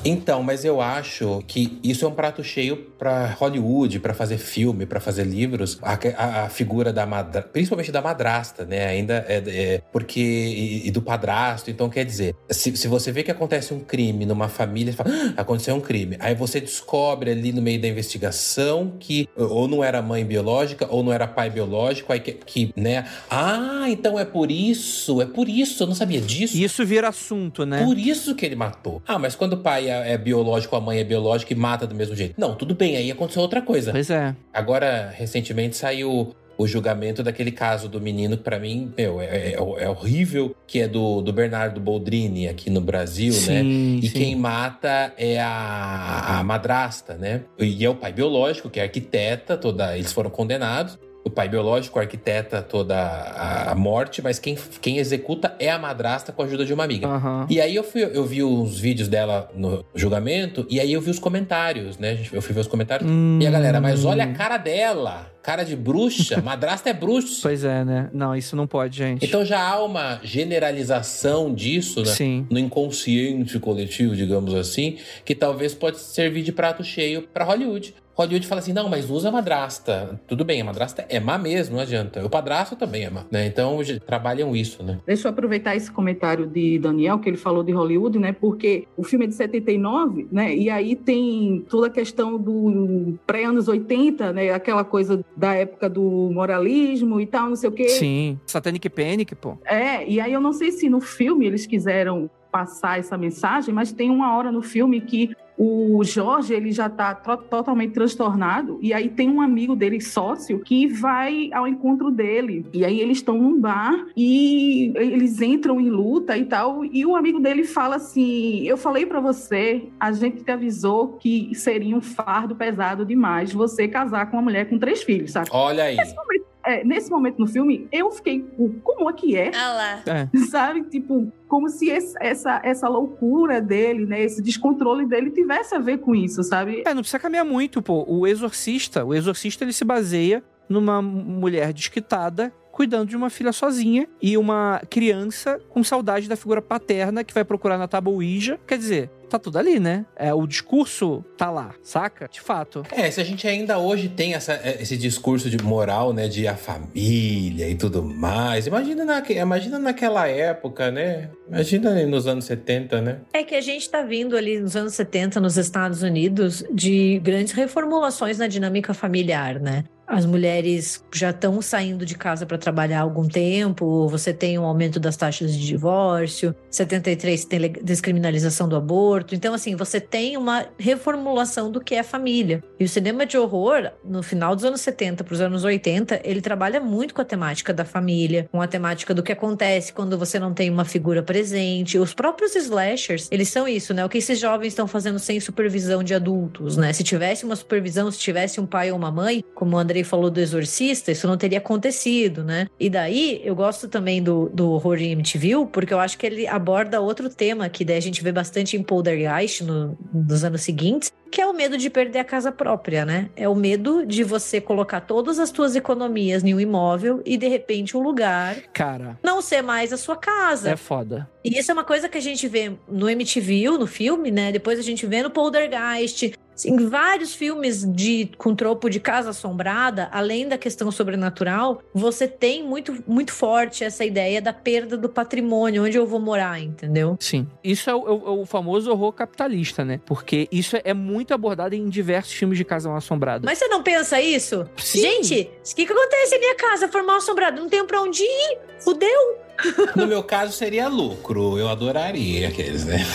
Então, mas eu acho que isso é um prato cheio pra Hollywood, pra fazer filme, pra fazer livros. A, a- a figura da madrasta, principalmente da madrasta, né? Ainda é, é- porque e, e do padrasto. Então, quer dizer, se, se você vê que acontece um crime numa família, você fala, "Ah, aconteceu um crime. Aí você descobre ali no meio da investigação que ou não era mãe biológica ou não era pai biológico, aí que, que né? Ah, então é por isso, é por isso. Eu não sabia disso. Isso vira assunto, né? Por isso que ele matou. Ah, mas quando o pai é, é biológico, a mãe é biológica e mata do mesmo jeito. Não, tudo bem, aí aconteceu outra coisa. Pois é. Agora, recentemente saiu o julgamento daquele caso do menino que pra mim, meu, é, é- é horrível, que é do, do Bernardo Boldrini aqui no Brasil, né? Sim, E sim. quem mata é a, a madrasta, né? E é o pai biológico, que é arquiteta, toda. Eles foram condenados. O pai biológico arquiteta toda a, morte, mas quem, quem executa é a madrasta com a ajuda de uma amiga. Aham. E aí eu, fui, eu vi os vídeos dela no julgamento, e aí eu vi os comentários, né? Eu fui ver os comentários. E a galera, mas olha a cara dela, cara de bruxa, madrasta é bruxa. Pois é, né? Não, isso não pode, gente. Então já há uma generalização disso, né? Sim. No inconsciente coletivo, digamos assim, que talvez pode servir de prato cheio pra Hollywood. Hollywood fala assim, não, mas usa madrasta. Tudo bem, a madrasta é má mesmo, não adianta. O padrasto também é má, né? Então trabalham isso, né? Deixa eu aproveitar esse comentário de Daniel, que ele falou de Hollywood, né? Porque o filme é de 79, né? E aí tem toda a questão do pré-anos 80, né? Aquela coisa da época do moralismo e tal, não sei o quê. Sim. Satanic Panic, pô. É, e aí eu não sei se no filme eles quiseram passar essa mensagem, mas tem uma hora no filme que o Jorge ele já está totalmente transtornado e aí tem um amigo dele sócio que vai ao encontro dele e aí eles estão num bar e eles entram em luta e tal e o amigo dele fala assim eu falei para você a gente te avisou que seria um fardo pesado demais você casar com uma mulher com três filhos sabe Olha aí. momento, é, nesse momento no filme eu fiquei como é que é Ah lá. É. sabe? Tipo, como se esse- essa, essa loucura dele, né? Esse descontrole dele tivesse a ver com isso, sabe? É, não precisa caminhar muito, pô. O exorcista, o exorcista ele se baseia numa mulher desquitada cuidando de uma filha sozinha e uma criança com saudade da figura paterna que vai procurar na tábua Ouija. Quer dizer, tá tudo ali, né? É, o discurso tá lá, saca? De fato. É, se a gente ainda hoje tem essa- esse discurso de moral, né, de a família e tudo mais, imagina, naque, imagina naquela época, né? Imagina nos anos 70, né? É que a gente está vindo ali nos anos 70 nos Estados Unidos de grandes reformulações na dinâmica familiar, né? As mulheres já estão saindo de casa para trabalhar há algum tempo, você tem um aumento das taxas de divórcio, 73 tem descriminalização do aborto. Então, assim, você tem uma reformulação do que é família. E o cinema de horror, no final dos anos 70 para os anos 80, ele trabalha muito com a temática da família, com a temática do que acontece quando você não tem uma figura presente. Os próprios slashers, eles são isso, né? O que esses jovens estão fazendo sem supervisão de adultos, né? Se tivesse uma supervisão, se tivesse um pai ou uma mãe, como o Falou do Exorcista, isso não teria acontecido, né? E daí, eu gosto também do, do horror em MTV, porque eu acho que ele aborda outro tema que daí a gente vê bastante em Poltergeist no, nos anos seguintes, que é o medo de perder a casa própria, né? É o medo de você colocar todas as suas economias em um imóvel e de repente um lugar, cara, não ser mais a sua casa. É foda. E isso é uma coisa que a gente vê no MTV, no filme, né? Depois a gente vê no Poltergeist, em vários filmes de com tropo de casa assombrada, além da questão sobrenatural, você tem muito, muito forte essa ideia da perda do patrimônio, onde eu vou morar, entendeu? Sim. Isso é o, é o é famoso horror capitalista, né? Porque isso é muito abordado em diversos filmes de casa mal assombrada. Mas você não pensa isso? Sim. Gente, o que, que acontece a minha casa for mal assombrada? Não tenho pra onde ir. Fudeu. No meu caso, seria lucro. Eu adoraria aqueles, né?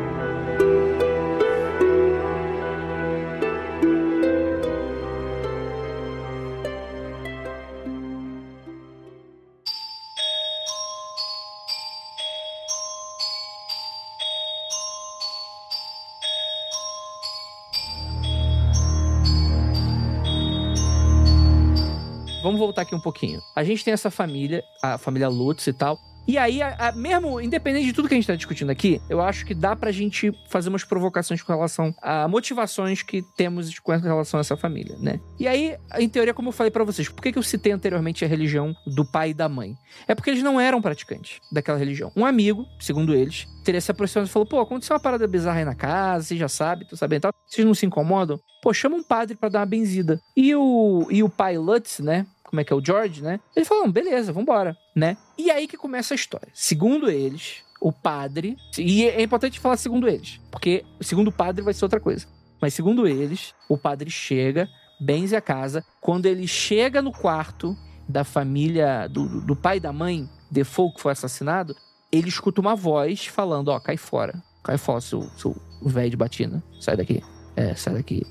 vamos voltar aqui um pouquinho. A gente tem essa família, a família Lutz e tal. E aí, a, a, mesmo independente de tudo que a gente tá discutindo aqui, eu acho que dá pra gente fazer umas provocações com relação a motivações que temos com relação a essa família, né? E aí, em teoria, como eu falei para vocês, por que, que eu citei anteriormente a religião do pai e da mãe? É porque eles não eram praticantes daquela religião. Um amigo, segundo eles, teria se aproximado e falou: pô, aconteceu uma parada bizarra aí na casa, você já sabe, tu sabendo tal. Vocês não se incomodam? Pô, chama um padre para dar uma benzida. E o, e o pai Lutz, né? Como é que é o George, né? Ele falou, beleza, vambora, né? E aí que começa a história. Segundo eles, o padre, e é importante falar segundo eles, porque segundo o padre vai ser outra coisa. Mas segundo eles, o padre chega, benze a casa. Quando ele chega no quarto da família, do, do pai e da mãe, Defoe, que foi assassinado, ele escuta uma voz falando: Ó, cai fora. Cai fora, seu, seu velho de batina. Sai daqui. É, sai daqui.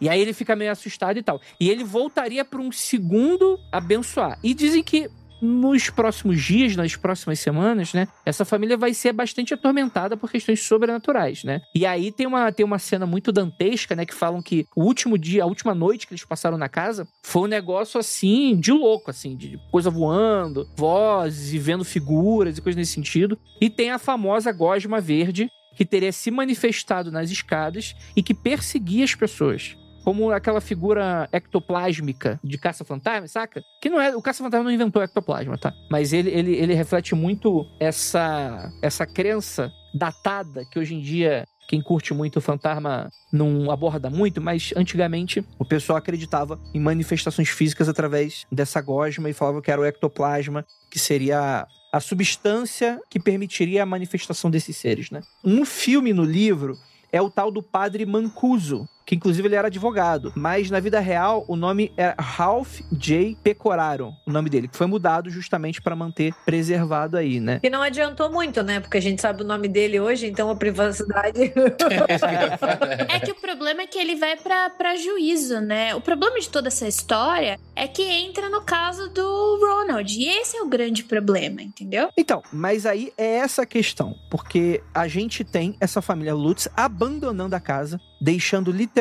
E aí ele fica meio assustado e tal. E ele voltaria para um segundo abençoar. E dizem que nos próximos dias, nas próximas semanas, né? Essa família vai ser bastante atormentada por questões sobrenaturais, né? E aí tem uma, tem uma cena muito dantesca, né? Que falam que o último dia, a última noite que eles passaram na casa, foi um negócio assim, de louco, assim, de coisa voando, vozes e vendo figuras e coisas nesse sentido. E tem a famosa gosma verde, que teria se manifestado nas escadas e que perseguia as pessoas como aquela figura ectoplásmica de caça-fantasma, saca? Que não é. O caça-fantasma não inventou ectoplasma, tá? Mas ele, ele, ele reflete muito essa, essa crença datada que hoje em dia quem curte muito o fantasma não aborda muito, mas antigamente o pessoal acreditava em manifestações físicas através dessa gosma e falava que era o ectoplasma, que seria a substância que permitiria a manifestação desses seres, né? Um filme no livro é o tal do padre Mancuso, que inclusive ele era advogado. Mas na vida real, o nome é Ralph J. Pecoraro, o nome dele, que foi mudado justamente para manter preservado aí, né? E não adiantou muito, né? Porque a gente sabe o nome dele hoje, então a privacidade. é que o problema é que ele vai para juízo, né? O problema de toda essa história é que entra no caso do Ronald. E esse é o grande problema, entendeu? Então, mas aí é essa a questão. Porque a gente tem essa família Lutz abandonando a casa, deixando literalmente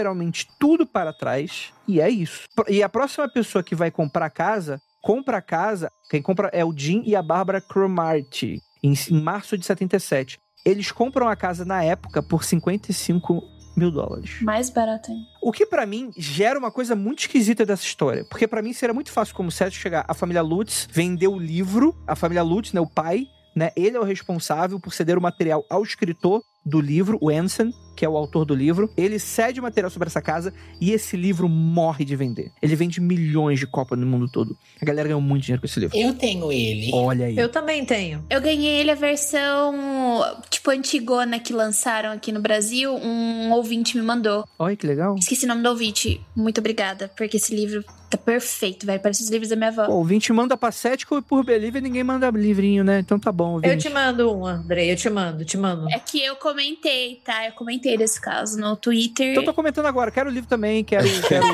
tudo para trás, e é isso. E a próxima pessoa que vai comprar a casa, compra a casa, quem compra é o Jim e a Barbara Cromartie, em, em março de 77. Eles compram a casa na época por 55 mil dólares. Mais barato hein? O que para mim gera uma coisa muito esquisita dessa história. Porque para mim seria muito fácil como certo chegar a família Lutz, vender o livro, a família Lutz, né, o pai, né, ele é o responsável por ceder o material ao escritor do livro, o Anson, que é o autor do livro, ele cede material sobre essa casa e esse livro morre de vender. Ele vende milhões de cópias no mundo todo. A galera ganhou muito dinheiro com esse livro. Eu tenho ele. Olha aí. Eu também tenho. Eu ganhei ele a versão, tipo, antigona que lançaram aqui no Brasil. Um ouvinte me mandou. Olha que legal. Esqueci o nome do ouvinte. Muito obrigada, porque esse livro tá perfeito, velho. Parece os livros da minha avó. O ouvinte manda pra Cético e por Believer ninguém manda livrinho, né? Então tá bom, ouvinte. Eu te mando um, Andrei. Eu te mando, te mando. É que eu comentei, tá? Eu comentei desse caso no Twitter. Então tô comentando agora, quero o livro também, quero. quero...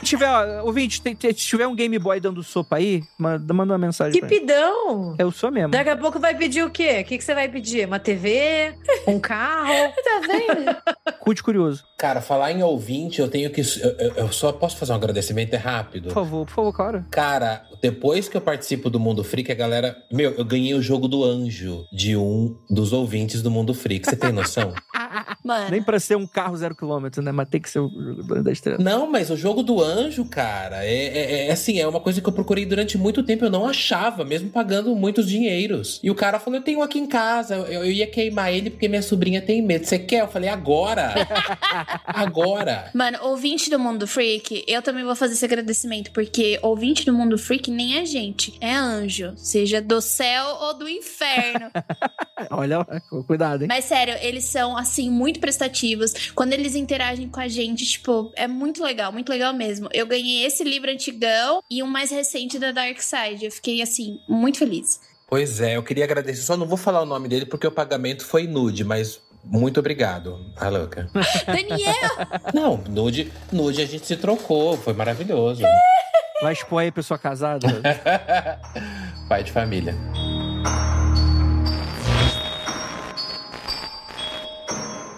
se tiver, ó, ouvinte, se tiver um Game Boy dando sopa aí, manda, manda uma mensagem Que pidão! Eu sou mesmo. Daqui a pouco vai pedir o quê? O que, que você vai pedir? Uma TV? Um carro? Tá vendo? Cude curioso. Cara, falar em ouvinte, eu tenho que. Eu, eu- eu só posso fazer um agradecimento é rápido. Por favor, por favor, claro. Cara, depois que eu participo do Mundo Freak, a galera. Meu, eu ganhei o jogo do anjo de um dos ouvintes do Mundo Freak. Você tem noção? Mano. Nem pra ser um carro zero quilômetro, né? Mas tem que ser o jogador da estrela. Não, mas o jogo do anjo, cara, é, é- é assim, é uma coisa que eu procurei durante muito tempo. Eu não achava, mesmo pagando muitos dinheiros. E o cara falou: Eu tenho aqui em casa, eu, eu ia queimar ele porque minha sobrinha tem medo. Você quer? Eu falei: Agora! Agora! Mano, ouvinte do Mundo Freak, eu também vou fazer esse agradecimento, porque ouvinte do Mundo Freak nem é gente, é anjo. Seja do céu ou do inferno. Olha cuidado, hein? Mas sério, eles são, assim, muito prestativos. Quando eles interagem com a gente, tipo, é muito legal, muito legal mesmo. Eu ganhei esse livro antigão e um mais recente da Dark Side. Eu fiquei, assim, muito feliz. Pois é, eu queria agradecer. Só não vou falar o nome dele porque o pagamento foi nude, mas. Muito obrigado, a louca. Daniel! Não, nude, nude a gente se trocou, foi maravilhoso. Vai expor aí pessoa casada. Pai de família.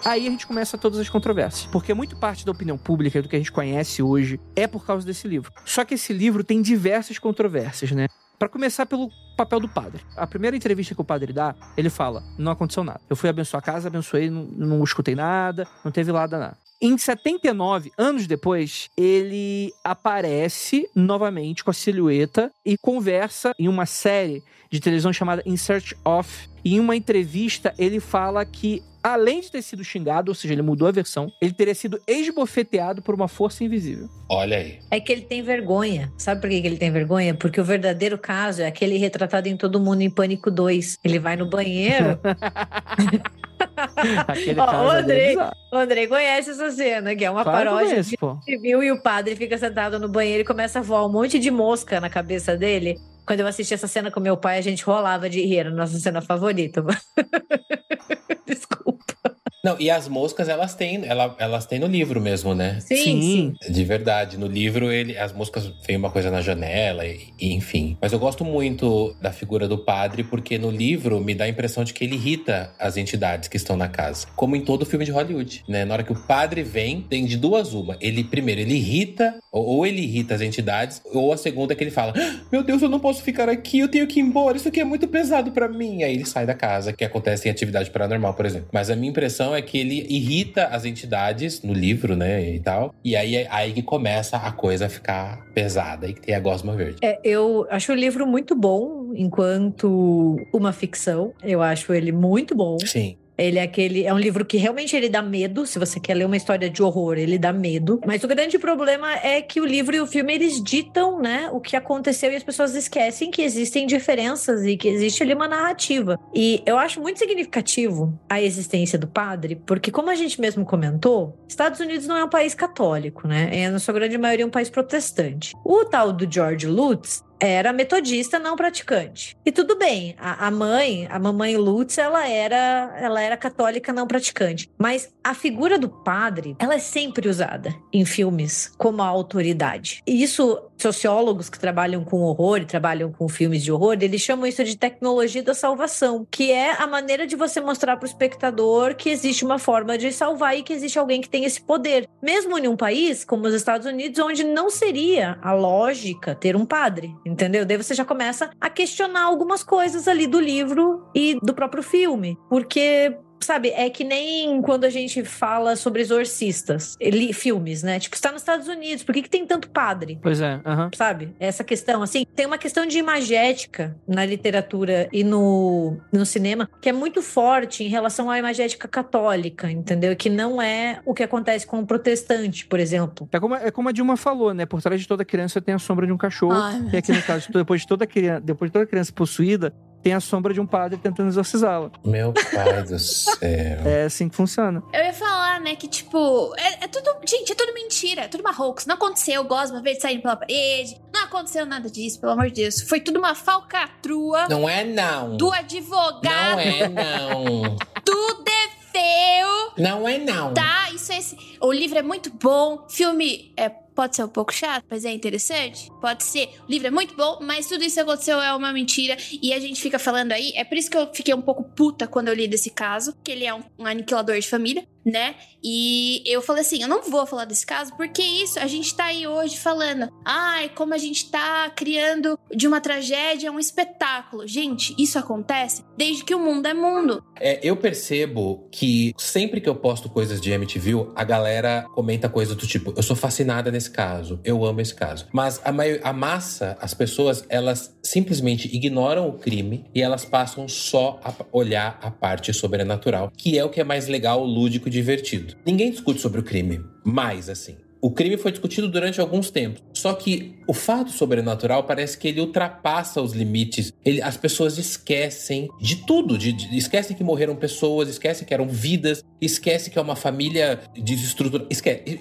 Aí a gente começa todas as controvérsias. Porque muito parte da opinião pública, do que a gente conhece hoje, é por causa desse livro. Só que esse livro tem diversas controvérsias, né? Pra começar pelo papel do padre. A primeira entrevista que o padre dá, ele fala: não aconteceu nada. Eu fui abençoar a casa, abençoei, não, não escutei nada, não teve nada, nada. Em 79, anos depois, ele aparece novamente com a silhueta e conversa em uma série de televisão chamada In Search of. E em uma entrevista, ele fala que, além de ter sido xingado, ou seja, ele mudou a versão, ele teria sido esbofeteado por uma força invisível. Olha aí. É que ele tem vergonha. Sabe por que que ele tem vergonha? Porque o verdadeiro caso é aquele retratado em Todo Mundo em Pânico 2. Ele vai no banheiro. Aquele Ó, o é Andrei- o Andrei conhece essa cena, que é uma Claro paródia conheço, de civil e o padre fica sentado no banheiro e começa a voar um monte de mosca na cabeça dele. Quando eu assisti essa cena com meu pai, a gente rolava de rir, era a nossa cena favorita. Desculpa. Não, e as moscas, elas têm, ela- elas têm no livro mesmo, né? Sim, sim. De verdade. No livro, ele, as moscas vem uma coisa na janela, e, e enfim. Mas eu gosto muito da figura do padre, porque no livro me dá a impressão de que ele irrita as entidades que estão na casa. Como em todo filme de Hollywood, né? Na hora que o padre vem, tem de duas uma. Ele, primeiro, ele irrita, ou, ou ele irrita as entidades, ou a segunda é que ele fala: "Ah, Meu Deus, eu não posso ficar aqui, eu tenho que ir embora, isso aqui é muito pesado pra mim. Aí ele sai da casa, que acontece em atividade paranormal, por exemplo. Mas a minha impressão é que ele irrita as entidades no livro, né, e tal. E aí, aí que começa a coisa a ficar pesada e que tem a gosma verde. É, eu acho o livro muito bom enquanto uma ficção. Eu acho ele muito bom. Sim. Ele é aquele, é um livro que realmente ele dá medo. Se você quer ler uma história de horror, ele dá medo. Mas o grande problema é que o livro e o filme eles ditam, né, o que aconteceu e as pessoas esquecem que existem diferenças e que existe ali uma narrativa. E eu acho muito significativo a existência do padre, porque como a gente mesmo comentou, Estados Unidos não é um país católico, né? É na sua grande maioria um país protestante. O tal do George Lutz era metodista não praticante. E tudo bem, a, a mãe, a mamãe Lutz, ela era, ela era católica não praticante. Mas a figura do padre, ela é sempre usada em filmes como a autoridade. E isso, sociólogos que trabalham com horror e trabalham com filmes de horror, eles chamam isso de tecnologia da salvação, que é a maneira de você mostrar para o espectador que existe uma forma de salvar e que existe alguém que tem esse poder. Mesmo em um país como os Estados Unidos, onde não seria a lógica ter um padre, entendeu? Daí você já começa a questionar algumas coisas ali do livro e do próprio filme, porque sabe, é que nem quando a gente fala sobre exorcistas, ele, filmes, né? Tipo, está nos Estados Unidos, por que, que tem tanto padre? Pois é. Sabe? Essa questão, assim, tem uma questão de imagética na literatura e no, no cinema que é muito forte em relação à imagética católica, entendeu? Que não é o que acontece com o protestante, por exemplo. É como, é como a Dilma falou, né? Por trás de toda criança tem a sombra de um cachorro. Ai, e aqui no caso, depois de toda criança, depois de toda criança possuída, tem a sombra de um padre tentando exorcizá-la. Meu pai do céu. É assim que funciona. Eu ia falar, né, que tipo, é, é tudo. Gente, é tudo mentira, é tudo uma hoax. Não aconteceu Gosma veio saindo pela parede. Não aconteceu nada disso, pelo amor de Deus. Foi tudo uma falcatrua Não é não. do advogado Não é não. do Defeu. Não é não. Tá, isso é esse. O livro é muito bom. Filme é, pode ser um pouco chato, mas é interessante. Pode ser. O livro é muito bom, mas tudo isso que aconteceu é uma mentira. E a gente fica falando aí. É por isso que eu fiquei um pouco puta quando eu li desse caso. Que ele é um, um aniquilador de família, né? E eu falei assim: eu não vou falar desse caso, porque isso, a gente tá aí hoje falando. Ai, como a gente tá criando de uma tragédia um espetáculo. Gente, isso acontece desde que o mundo é mundo. É, eu percebo que sempre que eu posto coisas de MTV, a galera comenta coisas do tipo: eu sou fascinada nesse caso, eu amo esse caso. Mas a, maio- a massa, as pessoas, elas simplesmente ignoram o crime e elas passam só a olhar a parte sobrenatural, que é o que é mais legal, lúdico e divertido. Ninguém discute sobre o crime, mais assim. O crime foi discutido durante alguns tempos. Só que o fato sobrenatural parece que ele ultrapassa os limites. Ele- as pessoas esquecem de tudo. de- de- esquecem que morreram pessoas, esquecem que eram vidas, esquecem que é uma família desestruturada.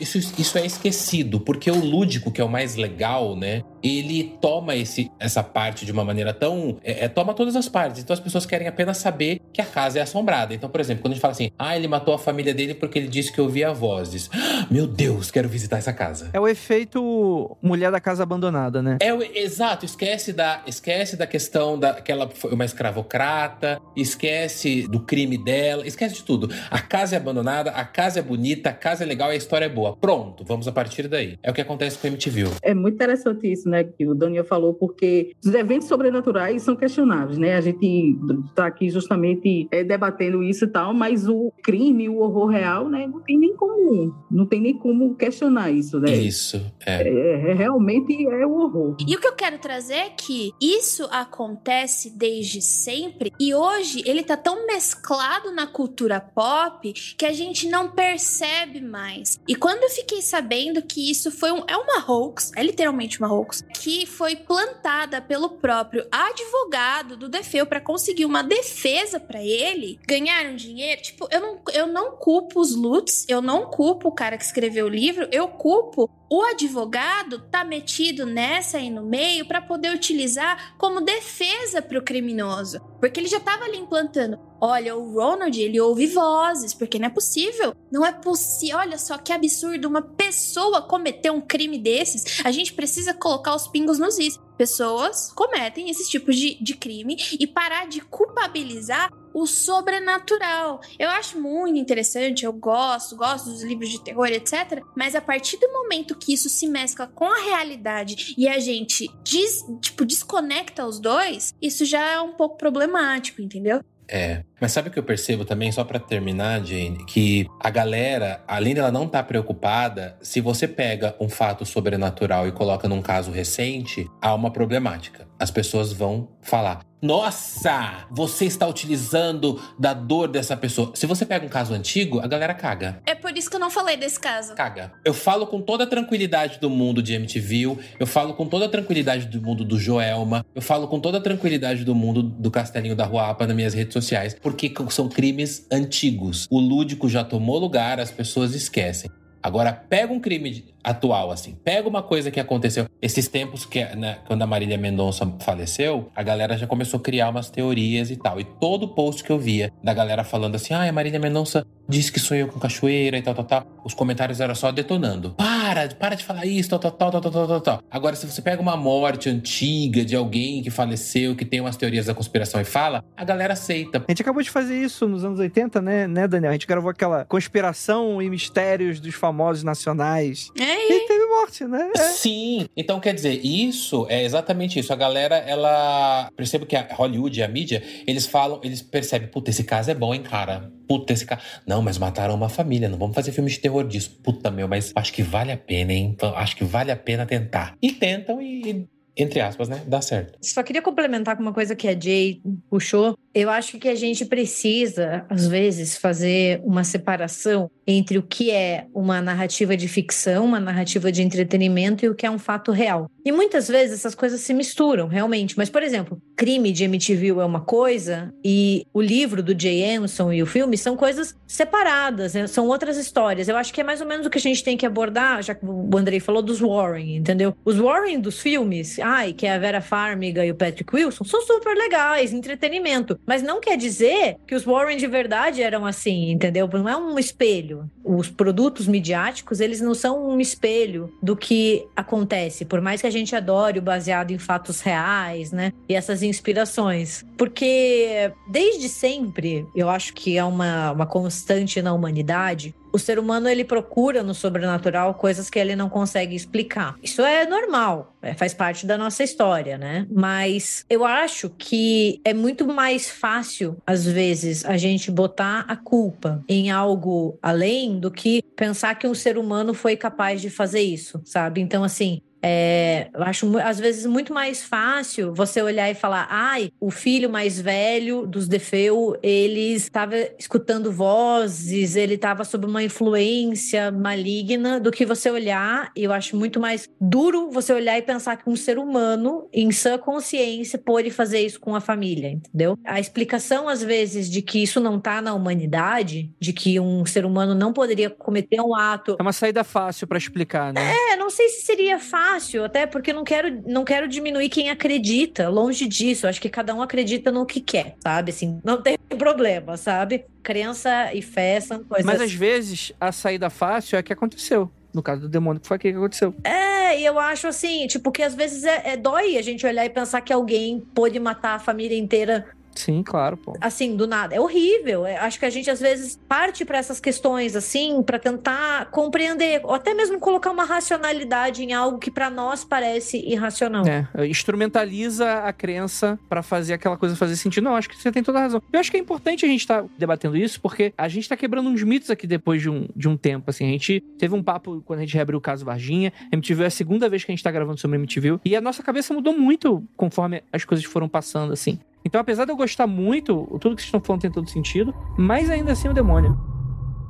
Isso, isso é esquecido, porque o lúdico, que é o mais legal, né? Ele toma esse, essa parte de uma maneira tão. é, é, toma todas as partes. Então as pessoas querem apenas saber que a casa é assombrada. Então, por exemplo, quando a gente fala assim, ah, ele matou a família dele porque ele disse que ouvia vozes. Meu Deus, quero visitar essa casa. É o efeito mulher da casa abandonada, né? É o- exato, esquece da, esquece da questão da que ela foi uma escravocrata, esquece do crime dela, esquece de tudo. A casa é abandonada, a casa é bonita, a casa é legal e a história é boa. Pronto, vamos a partir daí. É o que acontece com a MTV. É muito interessante isso, né, que o Daniel falou, porque os eventos sobrenaturais são questionáveis, né? A gente está aqui justamente é, debatendo isso e tal, mas o crime, o horror real, né, não tem nem como, não tem nem como questionar isso, né? Isso, é. É, é- realmente é o horror. E o que eu quero trazer é que isso acontece desde sempre e hoje ele tá tão mesclado na cultura pop que a gente não percebe mais. E quando eu fiquei sabendo que isso foi um, é uma hoax, é literalmente uma hoax, que foi plantada pelo próprio advogado do Defeu para conseguir uma defesa para ele, ganharam dinheiro, tipo, eu não, eu não culpo os Lutz, eu não culpo o cara que escreveu o livro, eu culpo o advogado tá metido nessa aí no meio para poder utilizar como defesa pro criminoso. Porque ele já tava ali implantando. Olha, o Ronald, ele ouve vozes, porque não é possível. Não é possível. Olha só que absurdo uma pessoa cometer um crime desses. A gente precisa colocar os pingos nos is. Pessoas cometem esses tipos de, de crime e parar de culpabilizar o sobrenatural. Eu acho muito interessante, eu gosto, gosto dos livros de terror, etc. Mas a partir do momento que isso se mescla com a realidade e a gente des, tipo, desconecta os dois, isso já é um pouco problemático, entendeu? É. Mas sabe o que eu percebo também, só pra terminar, Jane? Que a galera, além dela não estar preocupada, se você pega um fato sobrenatural e coloca num caso recente, há uma problemática. As pessoas vão falar: Nossa, você está utilizando da dor dessa pessoa. Se você pega um caso antigo, a galera caga. É por isso que eu não falei desse caso. Caga. Eu falo com toda a tranquilidade do mundo de MTV, eu falo com toda a tranquilidade do mundo do Joelma, eu falo com toda a tranquilidade do mundo do Castelinho da Ruapa nas minhas redes sociais, porque são crimes antigos. O lúdico já tomou lugar, as pessoas esquecem. Agora, pega um crime atual, assim. Pega uma coisa que aconteceu esses tempos, que né, quando a Marília Mendonça faleceu, a galera já começou a criar umas teorias e tal. E todo post que eu via da galera falando assim, ah, a Marília Mendonça disse que sonhou com cachoeira e tal, tal, tal. Os comentários eram só detonando. Para, para de falar isso, tal, tal, tal, tal, tal, tal, tal. Agora, se você pega uma morte antiga de alguém que faleceu, que tem umas teorias da conspiração e fala, a galera aceita. A gente acabou de fazer isso nos anos 80, né, né, Daniel? A gente gravou aquela conspiração e mistérios dos famosos nacionais. É, E teve morte, né? É. Sim, então quer dizer, isso é exatamente isso. A galera, ela. Percebo que a Hollywood e a mídia, eles falam, eles percebem, puta, esse caso é bom, hein, cara? Puta, esse cara. Não, mas mataram uma família, não vamos fazer filme de terror disso. Puta, meu, mas acho que vale a pena, hein? Acho que vale a pena tentar. E tentam e entre aspas, né? Dá certo. Só queria complementar com uma coisa que a Jay puxou. Eu acho que a gente precisa, às vezes, fazer uma separação entre o que é uma narrativa de ficção, uma narrativa de entretenimento e o que é um fato real. E muitas vezes essas coisas se misturam, realmente. Mas, por exemplo, crime de MTV é uma coisa e o livro do Jay Emerson e o filme são coisas separadas, né? são outras histórias. Eu acho que é mais ou menos o que a gente tem que abordar, já que o Andrei falou dos Warren, entendeu? Os Warren dos filmes, que é a Vera Farmiga e o Patrick Wilson, são super legais, entretenimento. Mas não quer dizer que os Warren de verdade eram assim, entendeu? Não é um espelho. Os produtos midiáticos, eles não são um espelho do que acontece, por mais que a gente adore o baseado em fatos reais, né? E essas inspirações. Porque desde sempre, eu acho que é uma, uma constante na humanidade, o ser humano ele procura no sobrenatural coisas que ele não consegue explicar. Isso é normal, é, faz parte da nossa história, né? Mas eu acho que é muito mais fácil, às vezes, a gente botar a culpa em algo além do que pensar que um ser humano foi capaz de fazer isso, sabe? Então, assim, é, eu acho às vezes muito mais fácil você olhar e falar: ai, o filho mais velho dos Defeu, ele estava escutando vozes, ele estava sob uma influência maligna, do que você olhar. E eu acho muito mais duro você olhar e pensar que um ser humano, em sã consciência, pode fazer isso com a família, entendeu? A explicação, às vezes, de que isso não está na humanidade, de que um ser humano não poderia cometer um ato. É uma saída fácil para explicar, né? É, não sei se seria fácil fácil, até porque não quero, não quero diminuir quem acredita, longe disso. Acho que cada um acredita no que quer, sabe? Assim, não tem problema, sabe? Crença e fé são coisas. Mas às vezes a saída fácil é a que aconteceu. No caso do demônio, foi o que aconteceu. É, e eu acho assim, tipo, que às vezes é, é dói a gente olhar e pensar que alguém pôde matar a família inteira Sim, claro, pô. Assim, do nada. É horrível. É, acho que a gente às vezes parte para essas questões assim, para tentar compreender, ou até mesmo colocar uma racionalidade em algo que para nós parece irracional. É, instrumentaliza a crença para fazer aquela coisa fazer sentido. Não, acho que você tem toda a razão. Eu acho que é importante a gente estar tá debatendo isso, porque a gente tá quebrando uns mitos aqui depois de um, de um tempo, assim. A gente teve um papo quando a gente reabriu o caso Varginha, MTV é a segunda vez que a gente tá gravando sobre MTV, e a nossa cabeça mudou muito conforme as coisas foram passando, assim. Então, apesar de eu gostar muito, tudo que vocês estão falando tem todo sentido, mas ainda assim é o demônio.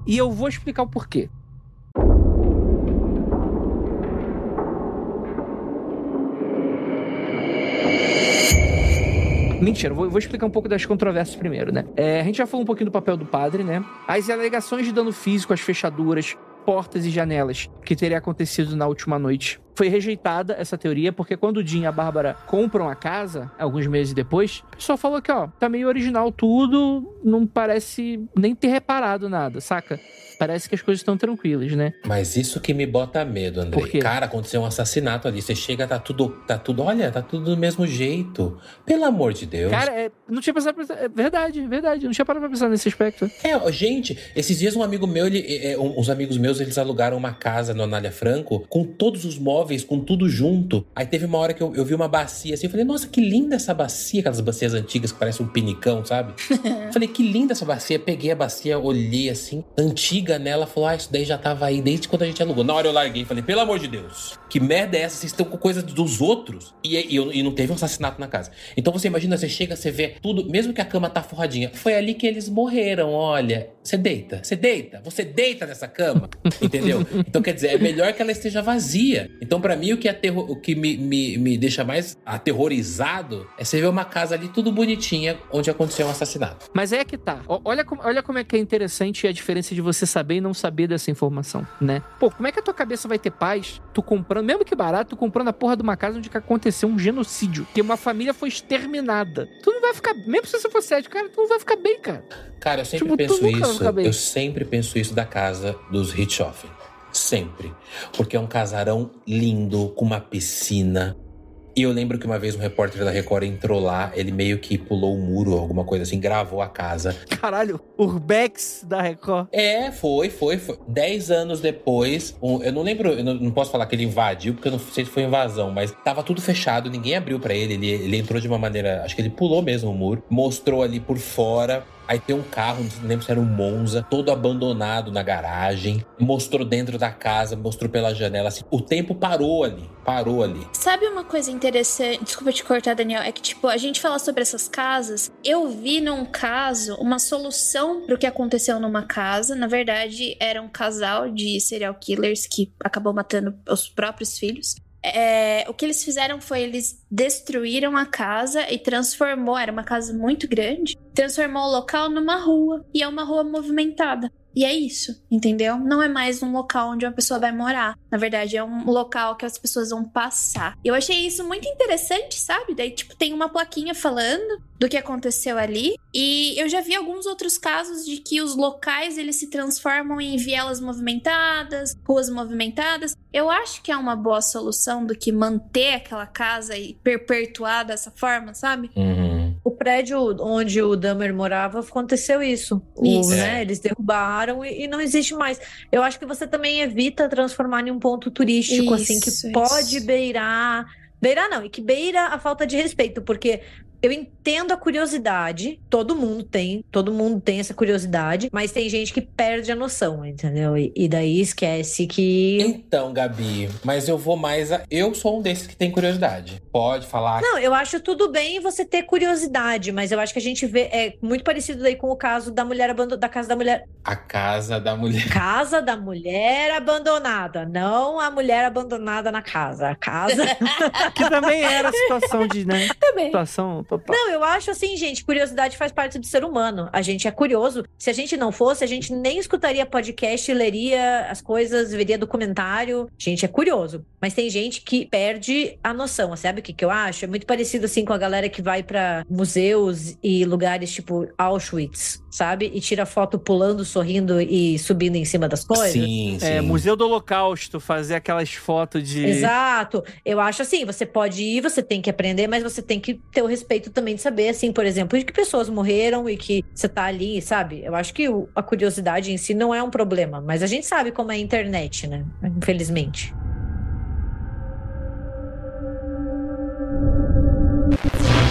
E eu vou explicar o porquê. Mentira, vou, vou, explicar um pouco das controvérsias primeiro, né? É, a gente já falou um pouquinho do papel do padre, né? As alegações de dano físico às fechaduras, portas e janelas que teria acontecido na última noite foi rejeitada essa teoria, porque quando o Jim e a Bárbara compram a casa, alguns meses depois, o pessoal falou que, ó, tá meio original tudo, não parece nem ter reparado nada, saca? Parece que as coisas estão tranquilas, né? Mas isso que me bota medo, André. Cara, aconteceu um assassinato ali. Você chega, tá tudo, tá tudo, olha, tá tudo do mesmo jeito. Pelo amor de Deus. Cara, é, não tinha pensado. É verdade, verdade. Não tinha parado pra pensar nesse aspecto. É, gente, esses dias um amigo meu, ele, é, um, uns amigos meus, eles alugaram uma casa no Anália Franco com todos os móveis, com tudo junto. Aí teve uma hora que eu, eu vi uma bacia assim, eu falei, nossa, que linda essa bacia, aquelas bacias antigas que parecem um pinicão, sabe? falei, que linda essa bacia. Peguei a bacia, olhei assim, antiga nela, falou: Ah, isso daí já tava aí desde quando a gente alugou. Na hora eu larguei e falei: Pelo amor de Deus, que merda é essa? Vocês estão com coisa dos outros e, e, e, não teve um assassinato na casa. Então você imagina, você chega, você vê tudo, mesmo que a cama tá forradinha. Foi ali que eles morreram, olha. Você deita, você deita, você deita nessa cama, entendeu? Então quer dizer, é melhor que ela esteja vazia. Então para mim o que, aterro, o que me, me, me deixa mais aterrorizado é você ver uma casa ali tudo bonitinha onde aconteceu um assassinato. Mas é que tá. Olha como, olha como é que é interessante a diferença de você saber e não saber dessa informação, né? Pô, como é que a tua cabeça vai ter paz? Tu comprando, mesmo que barato, tu comprando a porra de uma casa onde aconteceu um genocídio, que uma família foi exterminada. Tu não vai ficar, mesmo se você for cético, cara, tu não vai ficar bem, cara. Cara, eu sempre tipo, penso isso. Eu sempre penso isso da casa dos Richthofen. Sempre. Porque é um casarão lindo, com uma piscina. E eu lembro que uma vez um repórter da Record entrou lá, ele meio que pulou o um muro, alguma coisa assim, gravou a casa. Caralho, Urbex da Record. É, foi, foi, foi. Dez anos depois, um, eu não lembro, eu não, não, posso falar que ele invadiu, porque eu não sei se foi invasão, mas tava tudo fechado, ninguém abriu para ele, ele, ele entrou de uma maneira, acho que ele pulou mesmo o muro, mostrou ali por fora Aí tem um carro, não lembro se era um Monza, todo abandonado na garagem. Mostrou dentro da casa, mostrou pela janela. Assim, o tempo parou ali, parou ali. Sabe uma coisa interessante? Desculpa te cortar, Daniel. É que, tipo, a gente fala sobre essas casas. Eu vi num caso uma solução pro que aconteceu numa casa. Na verdade, era um casal de serial killers que acabou matando os próprios filhos. É, o que eles fizeram foi eles destruíram a casa e transformou, era uma casa muito grande, transformou o local numa rua e é uma rua movimentada. E é isso, entendeu? Não é mais um local onde uma pessoa vai morar. Na verdade, é um local que as pessoas vão passar. Eu achei isso muito interessante, sabe? Daí, tipo, tem uma plaquinha falando do que aconteceu ali. E eu já vi alguns outros casos de que os locais eles se transformam em vielas movimentadas, ruas movimentadas. Eu acho que é uma boa solução do que manter aquela casa e perpetuar dessa forma, sabe? Uhum. O prédio onde o Dahmer morava aconteceu isso. isso. O, né, eles derrubaram e, e, não existe mais. Eu acho que você também evita transformar em um ponto turístico, isso, assim, que isso. pode beirar. Beirar não, e que beira a falta de respeito, porque eu entendo a curiosidade, todo mundo tem, todo mundo tem essa curiosidade, mas tem gente que perde a noção, entendeu? E, e, daí esquece que. Então, Gabi, mas eu vou mais. A... Eu sou um desses que tem curiosidade. Pode falar. Não, eu acho tudo bem você ter curiosidade, mas eu acho que a gente vê. É muito parecido daí com o caso da mulher abandonada, da casa da mulher. A casa da mulher. Casa da mulher abandonada, não a mulher abandonada na casa. A casa. que também era a situação de, né? Também. Situação Não, eu acho assim, gente, curiosidade faz parte do ser humano. A gente é curioso. Se a gente não fosse, a gente nem escutaria podcast, leria as coisas, veria documentário. A gente é curioso. Mas tem gente que perde a noção. Sabe o que, que eu acho? É muito parecido assim com a galera que vai para museus e lugares tipo Auschwitz, sabe? E tira foto pulando, sorrindo e subindo em cima das coisas. Sim, sim. É, Museu do Holocausto, fazer aquelas fotos de. Exato. Eu acho assim, você pode ir, você tem que aprender, mas você tem que ter o respeito também de saber, assim, por exemplo, de que pessoas morreram e que você tá ali, sabe? Eu acho que a curiosidade em si não é um problema, mas a gente sabe como é a internet, né? Infelizmente. Thank you.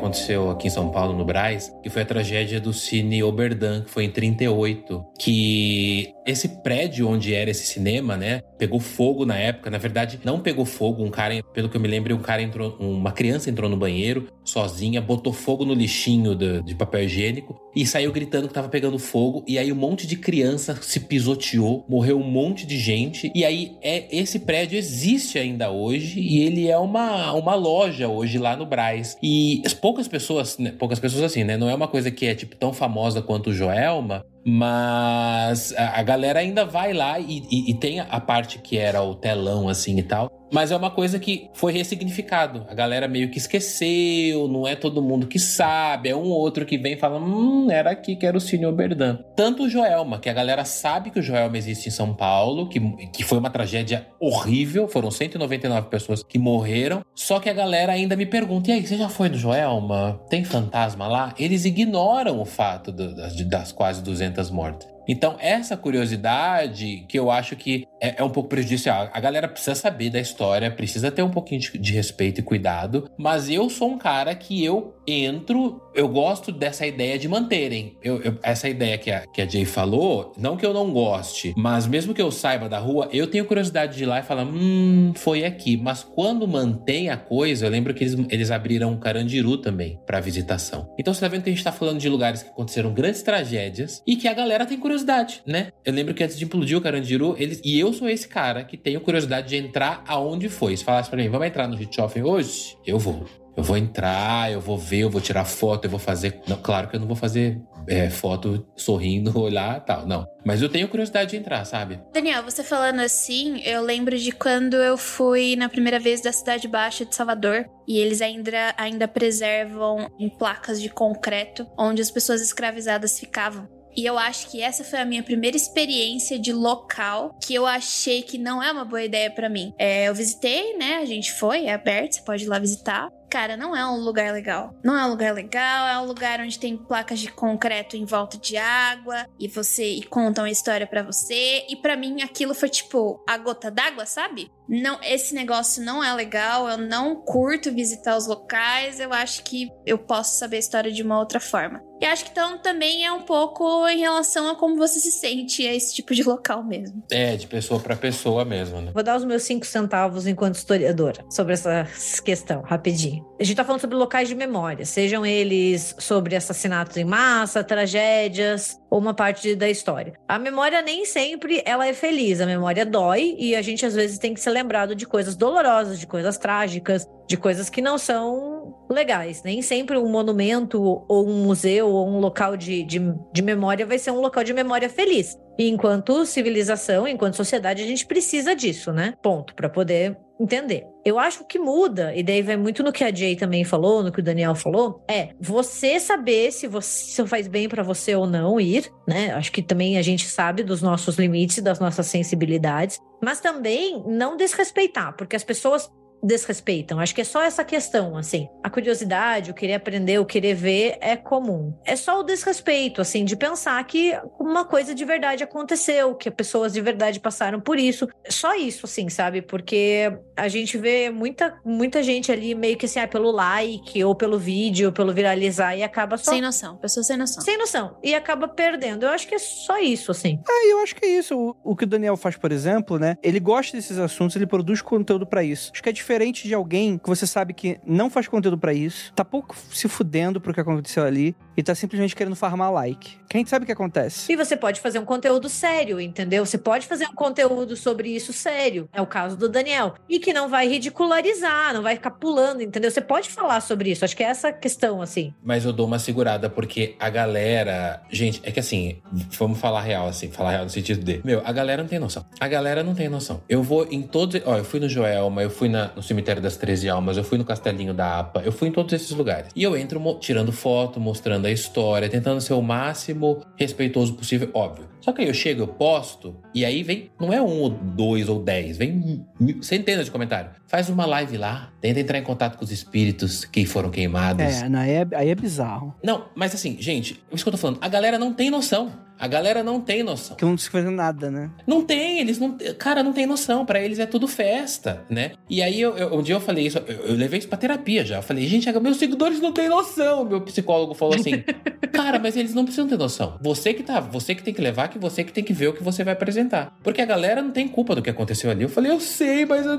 Aconteceu aqui em São Paulo, no Braz, que foi a tragédia do Cine Oberdan, que foi em 38, que esse prédio onde era esse cinema, né, pegou fogo na época. Na verdade, não pegou fogo. Um cara, pelo que eu me lembro, um cara entrou, uma criança entrou no banheiro sozinha, botou fogo no lixinho de, de papel higiênico e saiu gritando que tava pegando fogo. E aí um monte de criança se pisoteou, morreu um monte de gente. E aí é esse prédio existe ainda hoje e ele é uma, uma loja hoje lá no Braz. E poucas pessoas, né, poucas pessoas assim, né? Não é uma coisa que é tipo tão famosa quanto o Joelma, mas a, a galera ainda vai lá e, e, e, tem a parte que era o telão assim e tal. Mas é uma coisa que foi ressignificado. A galera meio que esqueceu, não é todo mundo que sabe, é um outro que vem e fala: hum, era aqui que era o Cine Oberdan. Tanto o Joelma, que a galera sabe que o Joelma existe em São Paulo, que, que foi uma tragédia horrível, foram 199 pessoas que morreram. Só que a galera ainda me pergunta: e aí, você já foi no Joelma? Tem fantasma lá? Eles ignoram o fato do, das, das quase 200 mortes. Então, essa curiosidade que eu acho que é, é, um pouco prejudicial. A galera precisa saber da história, precisa ter um pouquinho de, de, respeito e cuidado. Mas eu sou um cara que eu entro, eu gosto dessa ideia de manterem. Eu, eu, essa ideia que a, que a Jay falou, não que eu não goste, mas mesmo que eu saiba da rua, eu tenho curiosidade de ir lá e falar: hum, foi aqui. Mas quando mantém a coisa, eu lembro que eles, eles abriram Carandiru também para visitação. Então você tá vendo que a gente tá falando de lugares que aconteceram grandes tragédias e que a galera tem curiosidade curiosidade, né? Eu lembro que antes de implodir o Carandiru, eles. E eu sou esse cara que tenho curiosidade de entrar aonde foi. Se falasse pra mim, vamos entrar no Richthofen hoje? Eu vou. Eu vou entrar, eu vou ver, eu vou tirar foto, eu vou fazer. Não, claro que eu não vou fazer é, foto sorrindo, olhar e tal, não. Mas eu tenho curiosidade de entrar, sabe? Daniel, você falando assim, eu lembro de quando eu fui na primeira vez da Cidade Baixa de Salvador. E eles ainda, ainda preservam em placas de concreto onde as pessoas escravizadas ficavam. E eu acho que essa foi a minha primeira experiência de local que eu achei que não é uma boa ideia para mim. É, eu visitei, né? A gente foi, é aberto, você pode ir lá visitar. Cara, não é um lugar legal. Não é um lugar legal, é um lugar onde tem placas de concreto em volta de água e você e contam a história para você. E para mim aquilo foi tipo a gota d'água, sabe? Não, esse negócio não é legal, eu não curto visitar os locais, eu acho que eu posso saber a história de uma outra forma. E acho que então também é um pouco em relação a como você se sente a esse tipo de local mesmo. É, de pessoa para pessoa mesmo, né? Vou dar os meus cinco centavos enquanto historiadora sobre essa questão, rapidinho. A gente tá falando sobre locais de memória, sejam eles sobre assassinatos em massa, tragédias ou uma parte da história. A memória nem sempre ela é feliz, a memória dói e a gente às vezes tem que ser lembrado de coisas dolorosas, de coisas trágicas, de coisas que não são legais. Nem sempre um monumento ou um museu ou um local de, de, de memória vai ser um local de memória feliz. E enquanto civilização, enquanto sociedade, a gente precisa disso, né? Ponto, para poder entender. Eu acho que muda, e daí vai muito no que a Jay também falou, no que o Daniel falou, é você saber se você faz bem para você ou não ir, né? Acho que também a gente sabe dos nossos limites, das nossas sensibilidades, mas também não desrespeitar, porque as pessoas desrespeitam. Acho que é só essa questão, assim. A curiosidade, o querer aprender, o querer ver é comum. É só o desrespeito, assim, de pensar que uma coisa de verdade aconteceu, que pessoas de verdade passaram por isso. Só isso, assim, sabe? Porque a gente vê muita, muita gente ali meio que assim, ah, pelo like, ou pelo vídeo, ou pelo viralizar, e acaba só. Sem noção. Pessoas sem noção. Sem noção. E acaba perdendo. Eu acho que é só isso, assim. É, eu acho que é isso. O, o que o Daniel faz, por exemplo, né? Ele gosta desses assuntos, ele produz conteúdo para isso. Acho que é diferente de alguém que você sabe que não faz conteúdo para isso, tá pouco se fudendo pro que aconteceu ali e tá simplesmente querendo farmar like. Quem sabe o que acontece? E você pode fazer um conteúdo sério, entendeu? Você pode fazer um conteúdo sobre isso sério. É o caso do Daniel. E que não vai ridicularizar, não vai ficar pulando, entendeu? Você pode falar sobre isso. Acho que é essa questão, assim. Mas eu dou uma segurada, porque a galera. Gente, é que assim, vamos falar real, assim, falar real no sentido de. Meu, a galera não tem noção. A galera não tem noção. Eu vou em todos. Ó, eu fui no Joelma, eu fui na, no cemitério das 13 Almas, eu fui no Castelinho da APA, eu fui em todos esses lugares. E eu entro tirando foto, mostrando a história, tentando ser o máximo respeitoso possível, óbvio. Só que aí eu chego, eu posto, e aí vem, não é um ou dois ou dez, vem centenas de comentários. Faz uma live lá, tenta entrar em contato com os espíritos que foram queimados. É, aí, é, aí é bizarro. Não, mas assim, gente, é isso que eu tô falando, a galera não tem noção. A galera não tem noção. Que não se faz nada, né? Não tem, eles não. Cara, não tem noção. Para eles é tudo festa, né? E aí, eu, eu, um dia eu falei isso, eu, eu, levei isso pra terapia já. Eu falei, gente, meus seguidores não têm noção. Meu psicólogo falou assim: Cara, mas eles não precisam ter noção. Você que tá, você que tem que levar, que você que tem que ver o que você vai apresentar. Porque a galera não tem culpa do que aconteceu ali. Eu falei, eu sei, mas. Eu...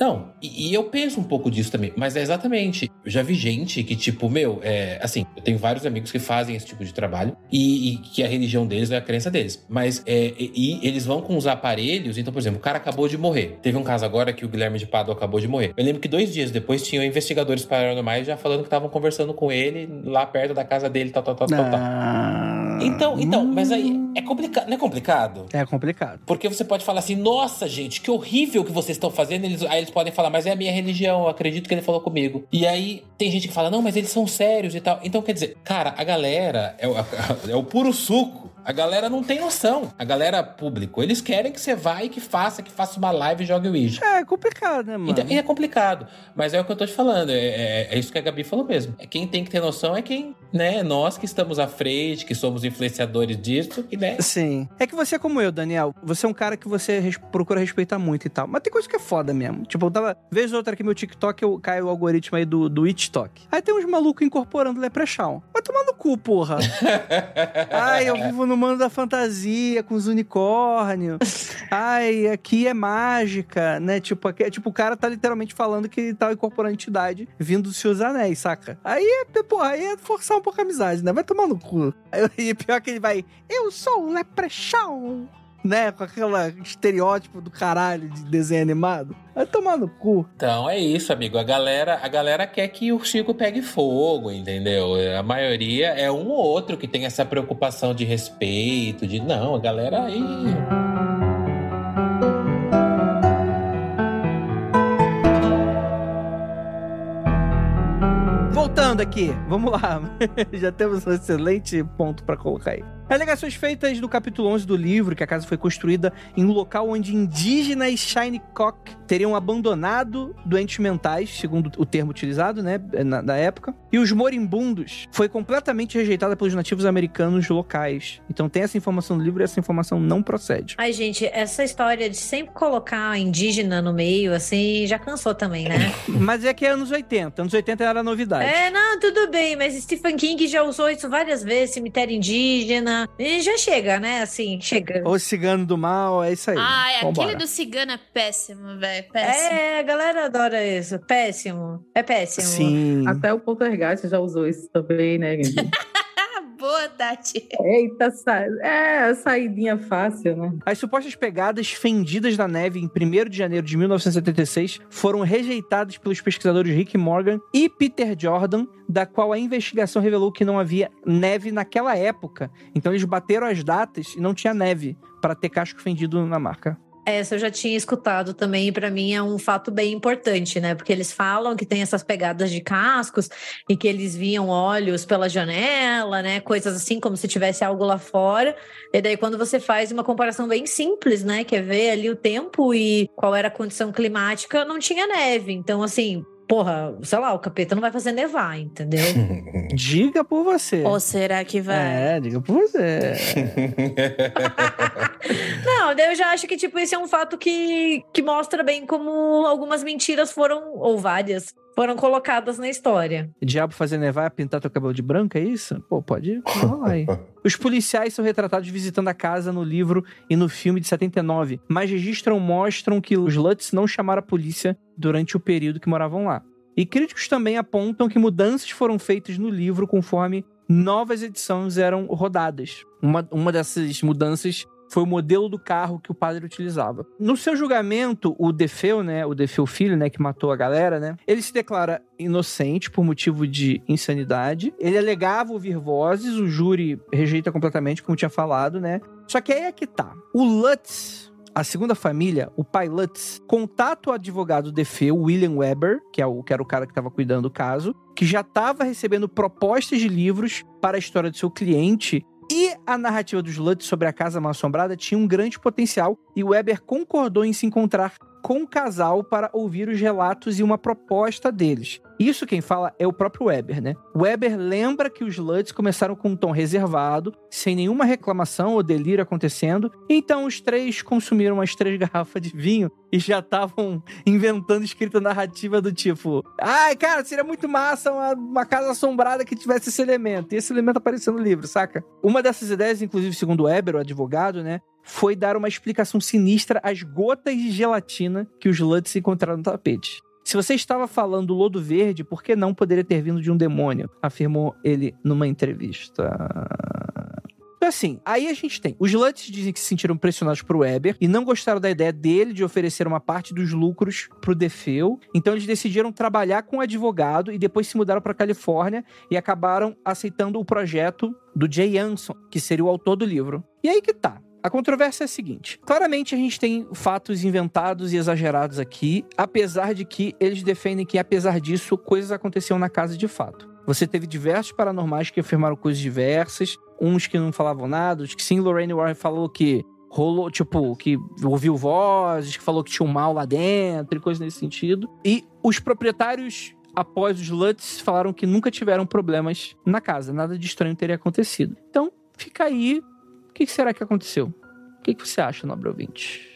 Não, e, e eu penso um pouco disso também. Mas é exatamente. Eu já vi gente que, tipo, meu, é, assim, eu tenho vários amigos que fazem esse tipo de trabalho e, e que a religião deles é a crença deles. Mas é, e, e, eles vão com os aparelhos. Então, por exemplo, o cara acabou de morrer. Teve um caso agora que o Guilherme de Pado acabou de morrer. Eu lembro que dois dias depois tinham investigadores paranormais já falando que estavam conversando com ele lá perto da casa dele, tal, tal, tal, tal, tal. Ah, Então, então, mas aí é complicado. Não é complicado? É complicado. Porque você pode falar assim, nossa, gente, que horrível que vocês estão fazendo. Eles, aí eles podem falar, mas é a minha religião, eu acredito que ele falou comigo. E aí tem gente que fala, não, mas eles são sérios e tal. Então, quer dizer, cara, a galera é o, é o puro suco. A galera não tem noção. A galera público, eles querem que você vá e que faça, que faça uma live e jogue o Ouija. É complicado, né, mano? Então, e é complicado. Mas é o que eu tô te falando. É, é, é isso que a Gabi falou mesmo. É quem tem que ter noção é quem, né? Nós que estamos à frente, que somos influenciadores disso, que, né? Sim. É que você é como eu, Daniel. Você é um cara que você res procura respeitar muito e tal. Mas tem coisa que é foda mesmo. Tipo, eu tava. Vez ou outra aqui meu TikTok, eu caio o algoritmo aí do, do TikTok. Aí tem uns malucos incorporando Leprechaun. Vai tomar no cu, porra. Ai, eu vivo no mundo da fantasia, com os unicórnios. Ai, aqui é mágica, né? Tipo, aqui, tipo, o cara tá literalmente falando que tá incorporando entidade vindo dos seus anéis, saca? Aí é, porra, aí é forçar um pouco a amizade, né? Vai tomar no cu. Aí pior que ele vai, eu sou o Leprechaun. Né? Com aquele estereótipo do caralho de desenho animado. Vai tomar no cu. Então é isso, amigo. A galera, a galera quer que o circo pegue fogo, entendeu? A maioria é um ou outro que tem essa preocupação de respeito, de não, a galera aí. Voltando aqui, vamos lá. Já temos um excelente ponto para colocar aí. Alegações feitas no capítulo 11 do livro, que a casa foi construída em um local onde indígenas Shinecock teriam abandonado doentes mentais, segundo o termo utilizado, né, na, na, época. E os moribundos foi completamente rejeitada pelos nativos americanos locais. Então tem essa informação no livro e essa informação não procede. Ai, gente, essa história de sempre colocar indígena no meio, assim, já cansou também, né? mas é que é anos 80. Anos 80 era novidade. É, não, tudo bem, mas Stephen King já usou isso várias vezes, cemitério indígena, e já chega, né? Assim, chega. O cigano do mal, é isso aí. Ah, aquele do cigano é péssimo, velho. Péssimo. É, a galera adora isso. Péssimo. É péssimo. Sim. Até o Poltergeist já usou isso também, né, Boa, Tati. Eita, sa... é, saidinha fácil, né? As supostas pegadas fendidas da neve em 1 de janeiro de 1976 foram rejeitadas pelos pesquisadores Rick Morgan e Peter Jordan, da qual a investigação revelou que não havia neve naquela época. Então eles bateram as datas e não tinha neve para ter casco fendido na marca. Essa eu já tinha escutado também, e para mim é um fato bem importante, né? Porque eles falam que tem essas pegadas de cascos e que eles viam olhos pela janela, né? Coisas assim, como se tivesse algo lá fora. E daí, quando você faz uma comparação bem simples, né? Que é ver ali o tempo e qual era a condição climática, não tinha neve. Então, assim, porra, sei lá, o capeta não vai fazer nevar, entendeu? diga por você. Ou será que vai? É, diga por você. não, eu já acho que, tipo, esse é um fato que, que mostra bem como algumas mentiras foram, ou várias, foram colocadas na história. O diabo fazer nevar e pintar teu cabelo de branco, é isso? Pô, pode rolar aí. Os policiais são retratados visitando a casa no livro e no filme de 79, mas registram mostram que os Lutz não chamaram a polícia durante o período que moravam lá. E críticos também apontam que mudanças foram feitas no livro conforme novas edições eram rodadas. Uma, uma dessas mudanças foi o modelo do carro que o padre utilizava. No seu julgamento, o Defeu, né, o Defeu filho, né, que matou a galera, né, ele se declara inocente por motivo de insanidade. Ele alegava ouvir vozes, o júri rejeita completamente, como tinha falado, né? Só que aí é que tá. O Lutz, a segunda família, o pai Lutz, contata o advogado Defeu, William Weber, que, é o, que era o cara que estava cuidando do caso, que já estava recebendo propostas de livros para a história do seu cliente e a narrativa dos Lutz sobre a Casa Mal Assombrada tinha um grande potencial e Weber concordou em se encontrar com o casal para ouvir os relatos e uma proposta deles. Isso quem fala é o próprio Weber, né? Weber lembra que os Lutz começaram com um tom reservado, sem nenhuma reclamação ou delírio acontecendo, então os três consumiram umas três garrafas de vinho e já estavam inventando escrita narrativa do tipo: ai, cara, seria muito massa uma, uma casa assombrada que tivesse esse elemento. E esse elemento apareceu no livro, saca? Uma dessas ideias, inclusive, segundo Weber, o advogado, né? Foi dar uma explicação sinistra às gotas de gelatina que os Lutz encontraram no tapete. Se você estava falando lodo verde, por que não poderia ter vindo de um demônio? Afirmou ele numa entrevista. Então, assim, aí a gente tem. Os Lutz dizem que se sentiram pressionados por Weber e não gostaram da ideia dele de oferecer uma parte dos lucros pro Defeu. Então, eles decidiram trabalhar com o advogado e depois se mudaram para Califórnia e acabaram aceitando o projeto do Jay Anson, que seria o autor do livro. E aí que tá. A controvérsia é a seguinte: claramente a gente tem fatos inventados e exagerados aqui, apesar de que eles defendem que, apesar disso, coisas aconteciam na casa de fato. Você teve diversos paranormais que afirmaram coisas diversas, uns que não falavam nada, os que sim, Lorraine Warren falou que rolou, tipo, que ouviu vozes, que falou que tinha um mal lá dentro e coisas nesse sentido. E os proprietários após os Lutz falaram que nunca tiveram problemas na casa, nada de estranho teria acontecido. Então, fica aí o que será que aconteceu? O que você acha, nobre ouvinte?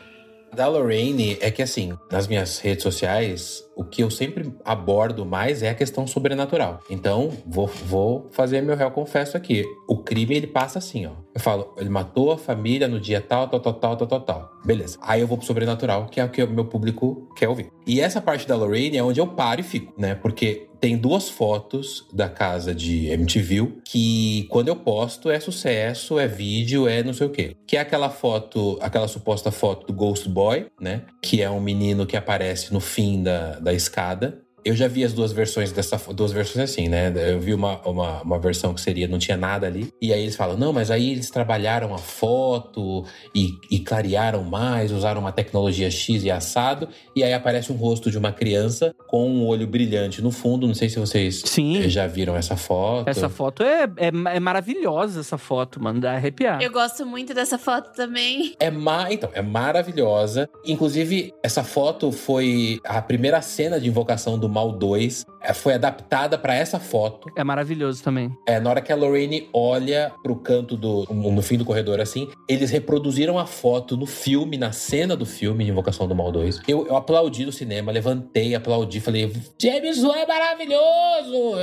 Da Lorraine é que assim, nas minhas redes sociais, o que eu sempre abordo mais é a questão sobrenatural. Então, vou, vou fazer meu réu confesso aqui. O crime, ele passa assim, ó. Eu falo, ele matou a família no dia tal, tal, tal, tal, tal, tal, tal. Beleza. Aí eu vou pro sobrenatural, que é o que o meu público quer ouvir. E essa parte da Lorraine é onde eu paro e fico, né? Porque tem duas fotos da casa de MTV que quando eu posto é sucesso, é vídeo, é não sei o quê. Que é aquela foto, aquela suposta foto do Ghost Boy, né? Que é um menino que aparece no fim da, da escada. Eu já vi as duas versões dessa duas versões assim, né? Eu vi uma, uma, uma, versão que seria não tinha nada ali. E aí eles falam, não, mas aí eles trabalharam a foto e, e clarearam mais, usaram uma tecnologia X e assado. E aí aparece um rosto de uma criança com um olho brilhante no fundo. Não sei se vocês Sim. já viram essa foto. Essa foto é, é, é maravilhosa, essa foto, mano. Dá arrepiar. Eu gosto muito dessa foto também. É ma... Então, é maravilhosa. Inclusive, essa foto foi a primeira cena de invocação do Mal 2. É, foi adaptada para essa foto. É maravilhoso também. É, na hora que a Lorraine olha pro canto do. no fim do corredor, assim, eles reproduziram a foto no filme, na cena do filme de Invocação do Mal 2. Eu, eu aplaudi no cinema, levantei, aplaudi, falei: James Wan é maravilhoso!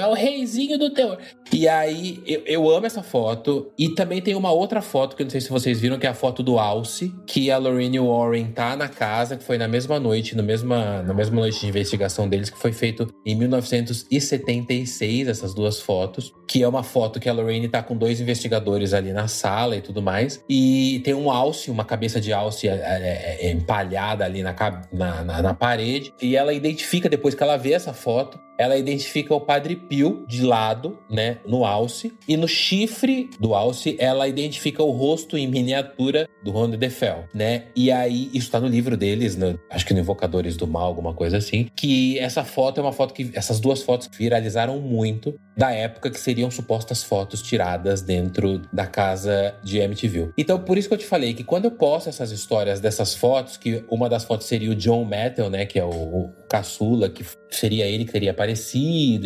É o reizinho do terror. E aí, eu, eu amo essa foto. E também tem uma outra foto que eu não sei se vocês viram, que é a foto do Alce, que a Lorraine Warren tá na casa, que foi na mesma noite, no mesma, na mesma noite de investigação deles, que foi feito em 1976, essas duas fotos. Que é uma foto que a Lorraine tá com dois investigadores ali na sala e tudo mais. E tem um alce, uma cabeça de alce é, é, é, empalhada ali na, na, na, na parede. E ela identifica, depois que ela vê essa foto, ela identifica o Padre Pio de lado, né, no alce, e no chifre do alce ela identifica o rosto em miniatura do Ronde de Fel, né? E aí isso tá no livro deles, no, acho que no Invocadores do Mal, alguma coisa assim, que essa foto é uma foto que essas duas fotos viralizaram muito da época que seriam supostas fotos tiradas dentro da casa de MTV. Então por isso que eu te falei que quando eu posto essas histórias dessas fotos, que uma das fotos seria o John Metal, né, que é o, o caçula, que seria ele que teria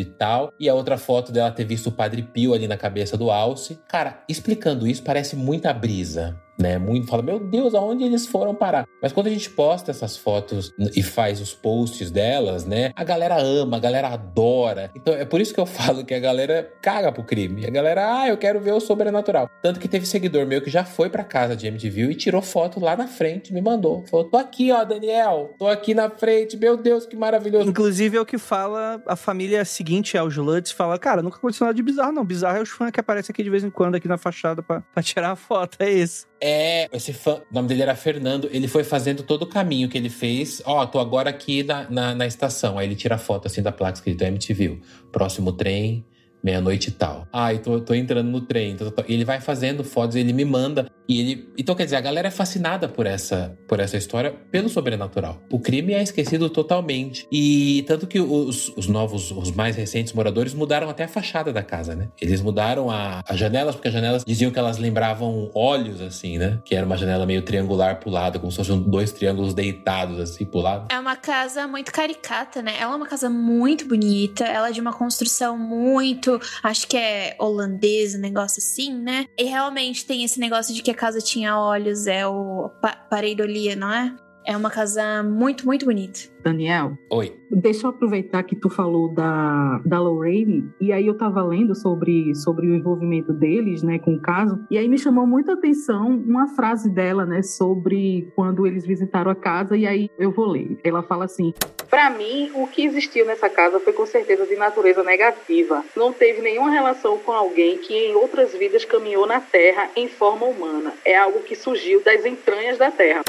e tal. E a outra foto dela ter visto o Padre Pio ali na cabeça do Alce. Cara, explicando isso, parece muita brisa né? Muito fala, meu Deus, aonde eles foram parar? Mas quando a gente posta essas fotos e faz os posts delas, né? A galera ama, a galera adora. Então é por isso que eu falo que a galera caga pro crime. A galera, ah, eu quero ver o sobrenatural. Tanto que teve seguidor meu que já foi pra casa de MTV e tirou foto lá na frente, me mandou. Falou, tô aqui, ó, Daniel. Tô aqui na frente. Meu Deus, que maravilhoso. Inclusive é o que fala a família seguinte aos Lutz, fala, cara, nunca aconteceu nada de bizarro, não. Bizarro é os fãs que aparecem aqui de vez em quando aqui na fachada pra, pra tirar a foto. É isso. É, esse fã, o nome dele era Fernando, ele foi fazendo todo o caminho que ele fez. Ó, oh, tô agora aqui na, na, na, estação. Aí ele tira a foto assim da placa escrito MTV. Próximo trem, meia-noite e tal. Ah, eu tô, tô entrando no trem. Tô, tô, ele vai fazendo fotos, ele me manda. E ele. Então, quer dizer, a galera é fascinada por essa, por essa história pelo sobrenatural. O crime é esquecido totalmente. E tanto que os, os novos, os mais recentes moradores mudaram até a fachada da casa, né? Eles mudaram as janelas, porque as janelas diziam que elas lembravam olhos, assim, né? Que era uma janela meio triangular pro lado, como se fossem dois triângulos deitados, assim, pro lado. É uma casa muito caricata, né? Ela é uma casa muito bonita, ela é de uma construção muito. Acho que é holandesa, um negócio assim, né? E realmente tem esse negócio de que a casa tinha olhos, é o pa pareidolia, não é? É uma casa muito, muito bonita. Daniel. Oi. Deixa eu aproveitar que tu falou da, da Lorraine, e aí eu tava lendo sobre, sobre o envolvimento deles, né, com o caso, e aí me chamou muita atenção uma frase dela, né, sobre quando eles visitaram a casa, e aí eu vou ler. Ela fala assim: para mim, o que existiu nessa casa foi com certeza de natureza negativa. Não teve nenhuma relação com alguém que em outras vidas caminhou na Terra em forma humana. É algo que surgiu das entranhas da Terra.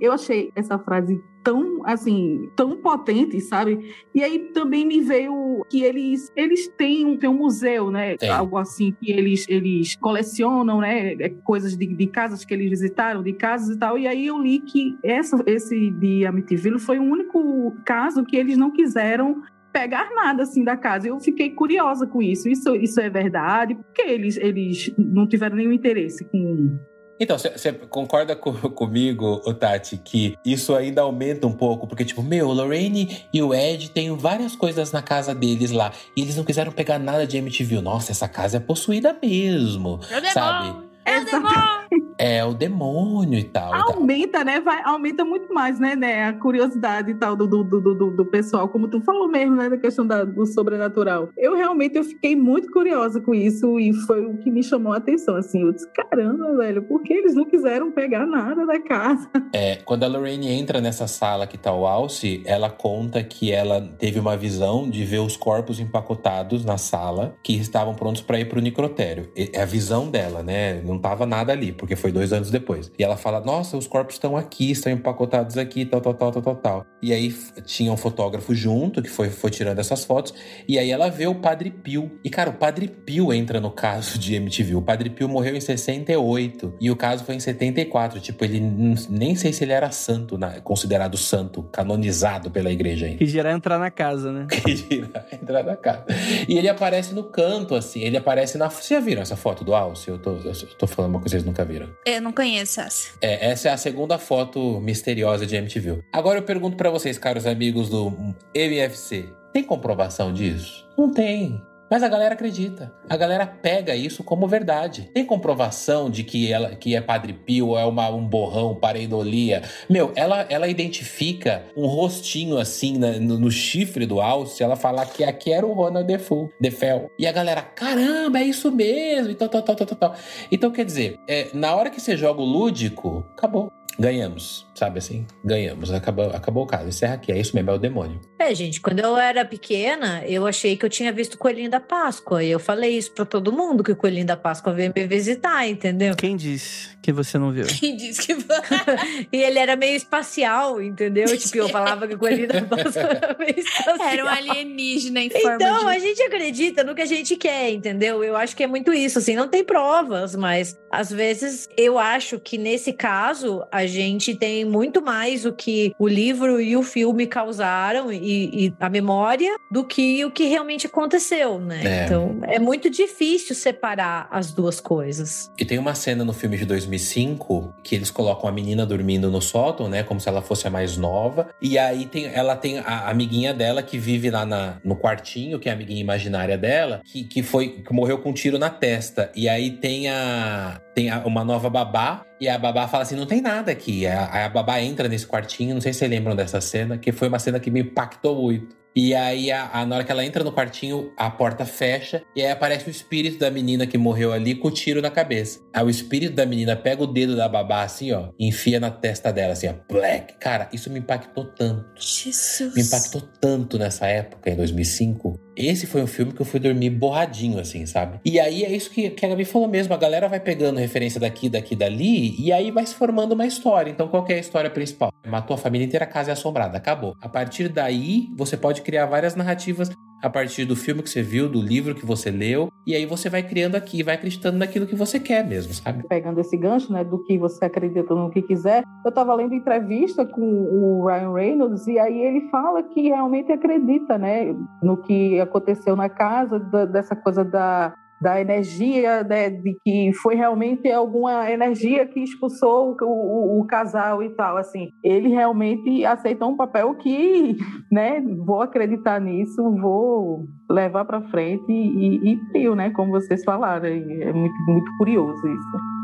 Eu achei essa frase tão, assim, tão potente, sabe? E aí também me veio que eles, eles têm um, têm um museu, né? Tem. Algo assim que eles, eles colecionam, né? É, Coisas de, de casas que eles visitaram, de casas e tal. E aí eu li que essa, esse de Amityville foi o único caso que eles não quiseram pegar nada assim da casa. Eu fiquei curiosa com isso. Isso, isso é verdade? Porque eles, eles não tiveram nenhum interesse com então, você concorda com, comigo, Tati, que isso ainda aumenta um pouco? Porque, tipo, meu, o Lorraine e o Ed têm várias coisas na casa deles lá. E eles não quiseram pegar nada de MTV. Nossa, essa casa é possuída mesmo. O sabe? É o demônio! é o demônio e tal. e tal. Aumenta, né? Vai, aumenta muito mais, né, né? A curiosidade e tal do, do, do, do, do pessoal, como tu falou mesmo, né? Da questão da, do sobrenatural. Eu realmente eu fiquei muito curiosa com isso e foi o que me chamou a atenção. Assim, eu disse, caramba, velho, por que eles não quiseram pegar nada da casa? É, quando a Lorraine entra nessa sala que tá o Alce, ela conta que ela teve uma visão de ver os corpos empacotados na sala que estavam prontos para ir pro necrotério. E- É a visão dela, né? Não tava nada ali, porque foi dois anos depois. E ela fala: Nossa, os corpos estão aqui, estão empacotados aqui, tal, tal, tal, tal, tal, tal. E aí tinha um fotógrafo junto que foi, foi tirando essas fotos. E aí ela vê o Padre Pio. E, cara, o Padre Pio entra no caso de MTV. O Padre Pio morreu em 68 e o caso foi em 74. Tipo, ele nem sei se ele era santo, na- considerado santo, canonizado pela igreja ainda. Que gerar entrar na casa, né? Que gira, entrar na casa. E ele aparece no canto, assim. Ele aparece na. Vocês já viram essa foto do Alce? Eu tô, eu tô falando uma coisa que vocês nunca viram. Eu não conheço essa. É, essa é a segunda foto misteriosa de MTV. Agora eu pergunto pra vocês, caros amigos do MFC: tem comprovação disso? Não tem. Mas a galera acredita. A galera pega isso como verdade. Tem comprovação de que ela que é Padre Pio, é uma, um borrão, pareidolia. Meu, ela, ela identifica um rostinho assim na- no, no chifre do alce. Ela fala que aqui era o Ronald Defoe, Defel. E a galera, caramba, é isso mesmo. E tal, tal, tal, tal, tal, tal. Então, quer dizer, é, na hora que você joga o lúdico, acabou. Ganhamos, sabe assim? Ganhamos. Acabou, acabou o caso. Encerra aqui. É isso mesmo, é o demônio. É, gente, quando eu era pequena, eu achei que eu tinha visto o Coelhinho da Páscoa. E eu falei isso pra todo mundo, que o Coelhinho da Páscoa veio me visitar, entendeu? Quem disse que você não viu? Quem disse que E ele era meio espacial, entendeu? Tipo, eu falava que o Coelhinho da Páscoa era meio espacial. era um alienígena em forma Então, de... a gente acredita no que a gente quer, entendeu? Eu acho que é muito isso, assim, não tem provas, mas às vezes eu acho que nesse caso a gente tem muito mais o que o livro e o filme causaram e, e a memória do que o que realmente aconteceu, né? É. Então é muito difícil separar as duas coisas. E tem uma cena no filme de 2005 que eles colocam a menina dormindo no sótão, né? Como se ela fosse a mais nova. E aí tem, ela tem a amiguinha dela que vive lá na, no quartinho, que é a amiguinha imaginária dela, que, que foi que morreu com um tiro na testa. E aí tem a tem a- uma nova babá e a babá fala assim: não tem nada aqui. Aí a, babá entra nesse quartinho, não sei se vocês lembram dessa cena, que foi uma cena que me impactou muito. E aí, a, a- na hora que ela entra no quartinho, a porta fecha e aí aparece o espírito da menina que morreu ali com o tiro na cabeça. Aí o espírito da menina pega o dedo da babá assim, ó, e enfia na testa dela, assim, ó, black. Cara, isso me impactou tanto. Jesus. Me impactou tanto nessa época, em 2005. Esse foi um filme que eu fui dormir borradinho, assim, sabe? E aí é isso que, que a Gabi falou mesmo. A galera vai pegando referência daqui, daqui, dali, e aí vai se formando uma história. Então, qual é a história principal? Matou a família inteira, a casa é assombrada. Acabou. A partir daí, você pode criar várias narrativas a partir do filme que você viu, do livro que você leu, e aí você vai criando aqui, vai acreditando naquilo que você quer mesmo, sabe? pegando esse gancho, né, do que você acredita no que quiser. Eu estava lendo entrevista com o Ryan Reynolds e aí ele fala que realmente acredita, né, no que aconteceu na casa, dessa coisa da da energia, né, de que foi realmente alguma energia que expulsou o, o- o casal e tal, assim. Ele realmente aceitou um papel que, né, vou acreditar nisso, vou levar para frente e, e né, como vocês falaram. É muito, muito curioso isso.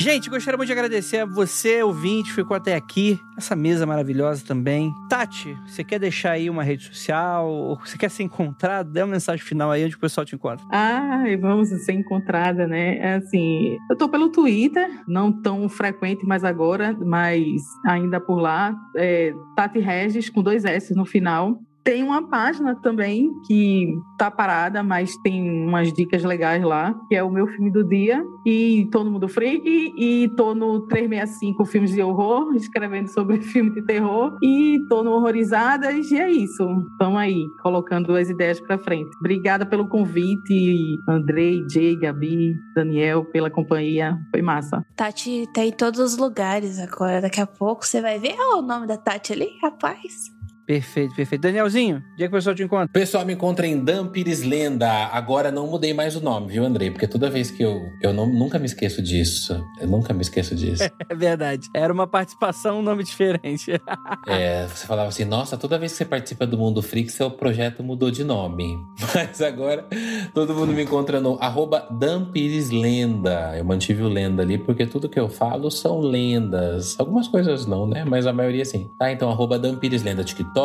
Gente, gostaria muito de agradecer a você, ouvinte, ficou até aqui. Essa mesa maravilhosa também. Tati, você quer deixar aí uma rede social? Você quer ser encontrado? Dê uma mensagem final aí onde o pessoal te encontra. Ai, vamos ser encontrada, né? É Assim, eu tô pelo Twitter, não tão frequente mais agora, mas ainda por lá. É, Tati Regis, com dois S no final. Tem uma página também que tá parada, mas tem umas dicas legais lá, que é o meu filme do dia. E tô no Mundo Freak e tô no 365 Filmes de Horror, escrevendo sobre filme de terror. E tô no Horrorizadas, e é isso. Estamos aí, colocando as ideias para frente. Obrigada pelo convite, Andrei, Jay, Gabi, Daniel, pela companhia. Foi massa. Tati tá em todos os lugares agora. Daqui a pouco você vai ver Olha o nome da Tati ali, rapaz. Perfeito, perfeito. Danielzinho, onde é que o pessoal te encontra? O pessoal me encontra em Dan Pires Lenda. Agora não mudei mais o nome, viu, Andrei? Porque toda vez que eu. Eu não, nunca me esqueço disso. Eu nunca me esqueço disso. É verdade. Era uma participação, um nome diferente. É, você falava assim, nossa, toda vez que você participa do Mundo Freak, seu projeto mudou de nome. Mas agora todo mundo me encontra no arroba Dan Pires Lenda. Eu mantive o lenda ali, porque tudo que eu falo são lendas. Algumas coisas não, né? Mas a maioria sim. Tá, então arroba Dan Pires Lenda, TikTok,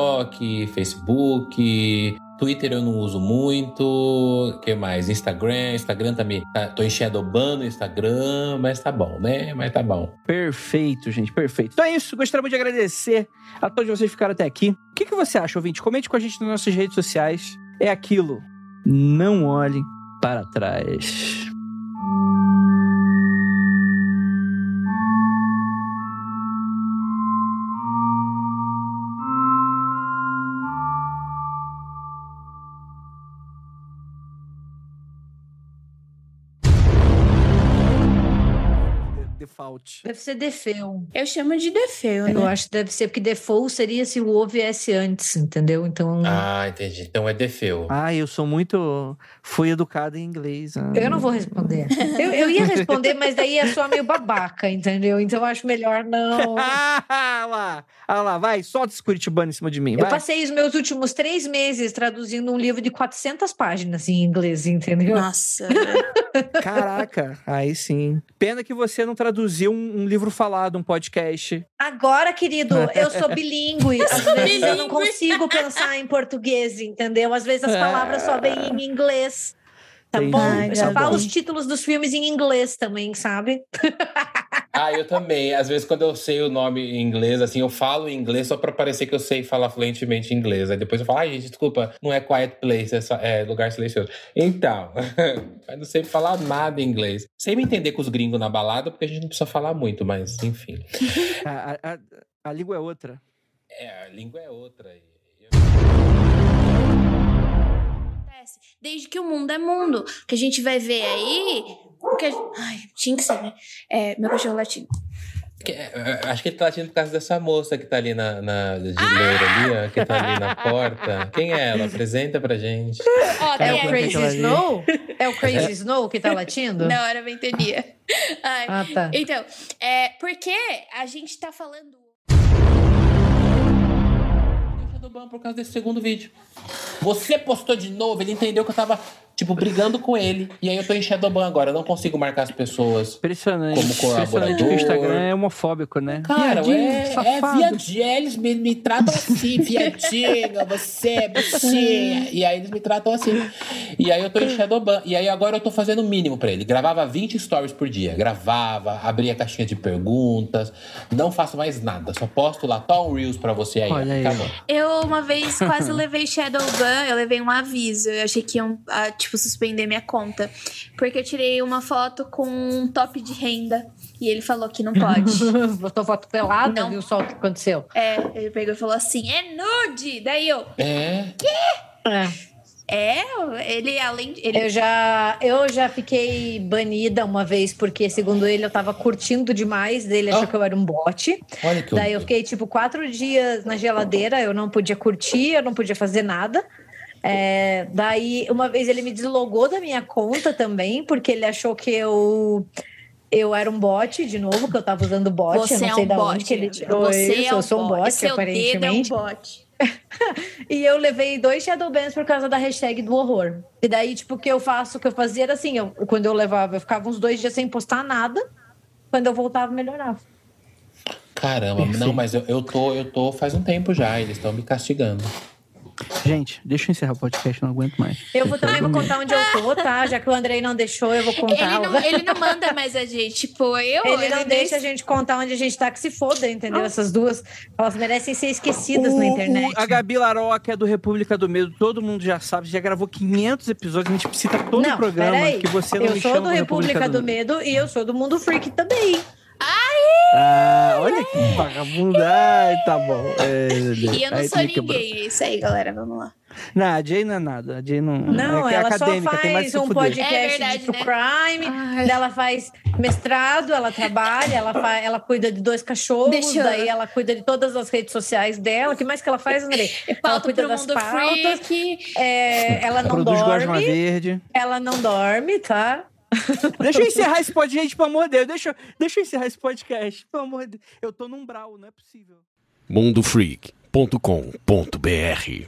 Facebook, Twitter eu não uso muito. que mais? Instagram. Instagram também. Tá, tô enxadobando o Instagram, mas tá bom, né? Mas tá bom. Perfeito, gente, perfeito. Então é isso. Gostaria de agradecer a todos vocês que ficaram até aqui. O que, que você acha, ouvinte? Comente com a gente nas nossas redes sociais. É aquilo. Não olhe para trás. Default. Deve ser Defeu. Eu chamo de defeu, né? Eu acho que deve ser, porque Default seria se o O viesse antes, entendeu? Então. Ah, entendi. Então é defeu. Ah, eu sou muito. Fui educado em inglês. ah. Eu não vou responder. Eu, eu ia responder, mas daí ia soar meio babaca, entendeu? Então eu acho melhor não. ah lá, ah lá, vai, solta esse curitibano em cima de mim. Eu Vai. passei os meus últimos três meses traduzindo um livro de 400 páginas em inglês, entendeu? Nossa. Caraca, aí sim. Pena que você não traduziu um, um livro falado, um podcast. Agora, querido, eu sou bilíngue. Às vezes eu não consigo pensar em português, entendeu? Às vezes as palavras só vêm em inglês. Tá Entendi. bom? Ai, Eu só falo os títulos dos filmes em inglês também, sabe? Ah, eu também. Às vezes, quando eu sei o nome em inglês, assim, eu falo em inglês só pra parecer que eu sei falar fluentemente inglês. Aí depois eu falo, ai, gente, desculpa, não é quiet place, é, só- é lugar silencioso. Então, eu não sei falar nada em inglês. Sei me entender com os gringos na balada, porque a gente não precisa falar muito, mas enfim. A, a- a- a língua é outra. É, a língua é outra. Eu- acontece desde que o mundo é mundo. O que a gente vai ver aí. O que a... Ai, tinha que ser, né? É, meu cachorro latindo. Que- é, Acho que ele tá latindo por causa dessa moça que tá ali na, na de loira ali, ó, que tá ali na porta. Quem é ela? Apresenta pra gente. Ó, É tem o Crazy ali. Snow? É o Crazy Snow que tá latindo? Na hora ventania. Ai. Ah, tá. Então, é porque a gente tá falando. Shadowban por causa desse segundo vídeo. Você postou de novo, ele entendeu que eu tava, tipo, brigando com ele. E aí eu tô em Shadowban agora, eu não consigo marcar as pessoas. Impressionante. Como Impressionante que o colaborador. Instagram é homofóbico, né? Cara, Viadinho, é, é viadinho, eles me, me tratam assim, viadinha, você, bichinha. E aí eles me tratam assim. E aí eu tô em Shadowban. E aí agora eu tô fazendo o mínimo pra ele. Gravava 20 stories por dia. Gravava, abria a caixinha de perguntas. Não faço mais nada. Só posto lá, tá um Reels pra você aí. Olha aí. Acabou. Eu uma vez quase levei Shadowban, eu levei um aviso. Eu achei que iam, ah, tipo, suspender minha conta. Porque eu tirei uma foto com um top de renda. E ele falou que não pode. Botou foto pelada, Não. viu só o que aconteceu? é, ele pegou e falou assim: é nude! Daí eu, É. É. é, ele além de. Ele, Eu já, eu já fiquei banida uma vez, porque, segundo ele, eu tava curtindo demais dele, achou Ah. que eu era um bot. Olha que Daí eu fiquei, tipo, quatro dias na geladeira, eu não podia curtir, eu não podia fazer nada. É, daí, uma vez ele me deslogou da minha conta também, porque ele achou que eu. Eu era um bot, de novo, que eu tava usando bot. eu você não é sei um da bot. onde que ele tirou você isso. é um eu sou um bot, Seu dedo é um aparentemente. bot. E eu levei dois Shadowbans por causa da hashtag do horror. E daí, tipo, o que eu faço, o que eu fazia era assim, eu, quando eu levava, eu ficava uns dois dias sem postar nada. Quando eu voltava, melhorava. Caramba, Perfeito. não, mas eu, eu tô, eu tô faz um tempo já, eles estão me castigando. Gente, deixa eu encerrar o podcast, não aguento mais. Eu vou também vou contar onde eu tô, tá? Já que o Andrei não deixou, eu vou Ele contar. não, ele não manda mais a gente. Tipo, eu. Ele não nem- deixa a gente contar onde a gente tá, que se foda, entendeu? Essas duas, elas merecem ser esquecidas na O- internet. o- a Gabi Laroca é do República do Medo, todo mundo já sabe, já gravou 500 episódios, a gente cita todo o programa que você não Eu sou do República do Medo e eu sou do Mundo Freak também. Ah, olha que vagabundo. Ai, tá bom. É, E eu não aí sou ninguém. É isso aí, galera. Vamos lá. Não, a Jay não é nada. A Jay não. Não, é, que é ela acadêmica, só tem mais faz um fuder. podcast É verdade, de true né? crime. Ai. Ela faz mestrado, ela trabalha, ela, fa- ela cuida de dois cachorros, Deixa eu- daí ela cuida de todas as redes sociais dela. O que mais que ela faz, Andrei? Ela cuida pro das mundo pautas. freak. É, ela não Produz dorme. Verde. Ela não dorme, tá? Deixa eu encerrar esse podcast, gente, pelo amor de Deus. Deixa, deixa eu encerrar esse podcast. Pelo amor de Deus. Eu tô num brau, não é possível. mundofreak.com.br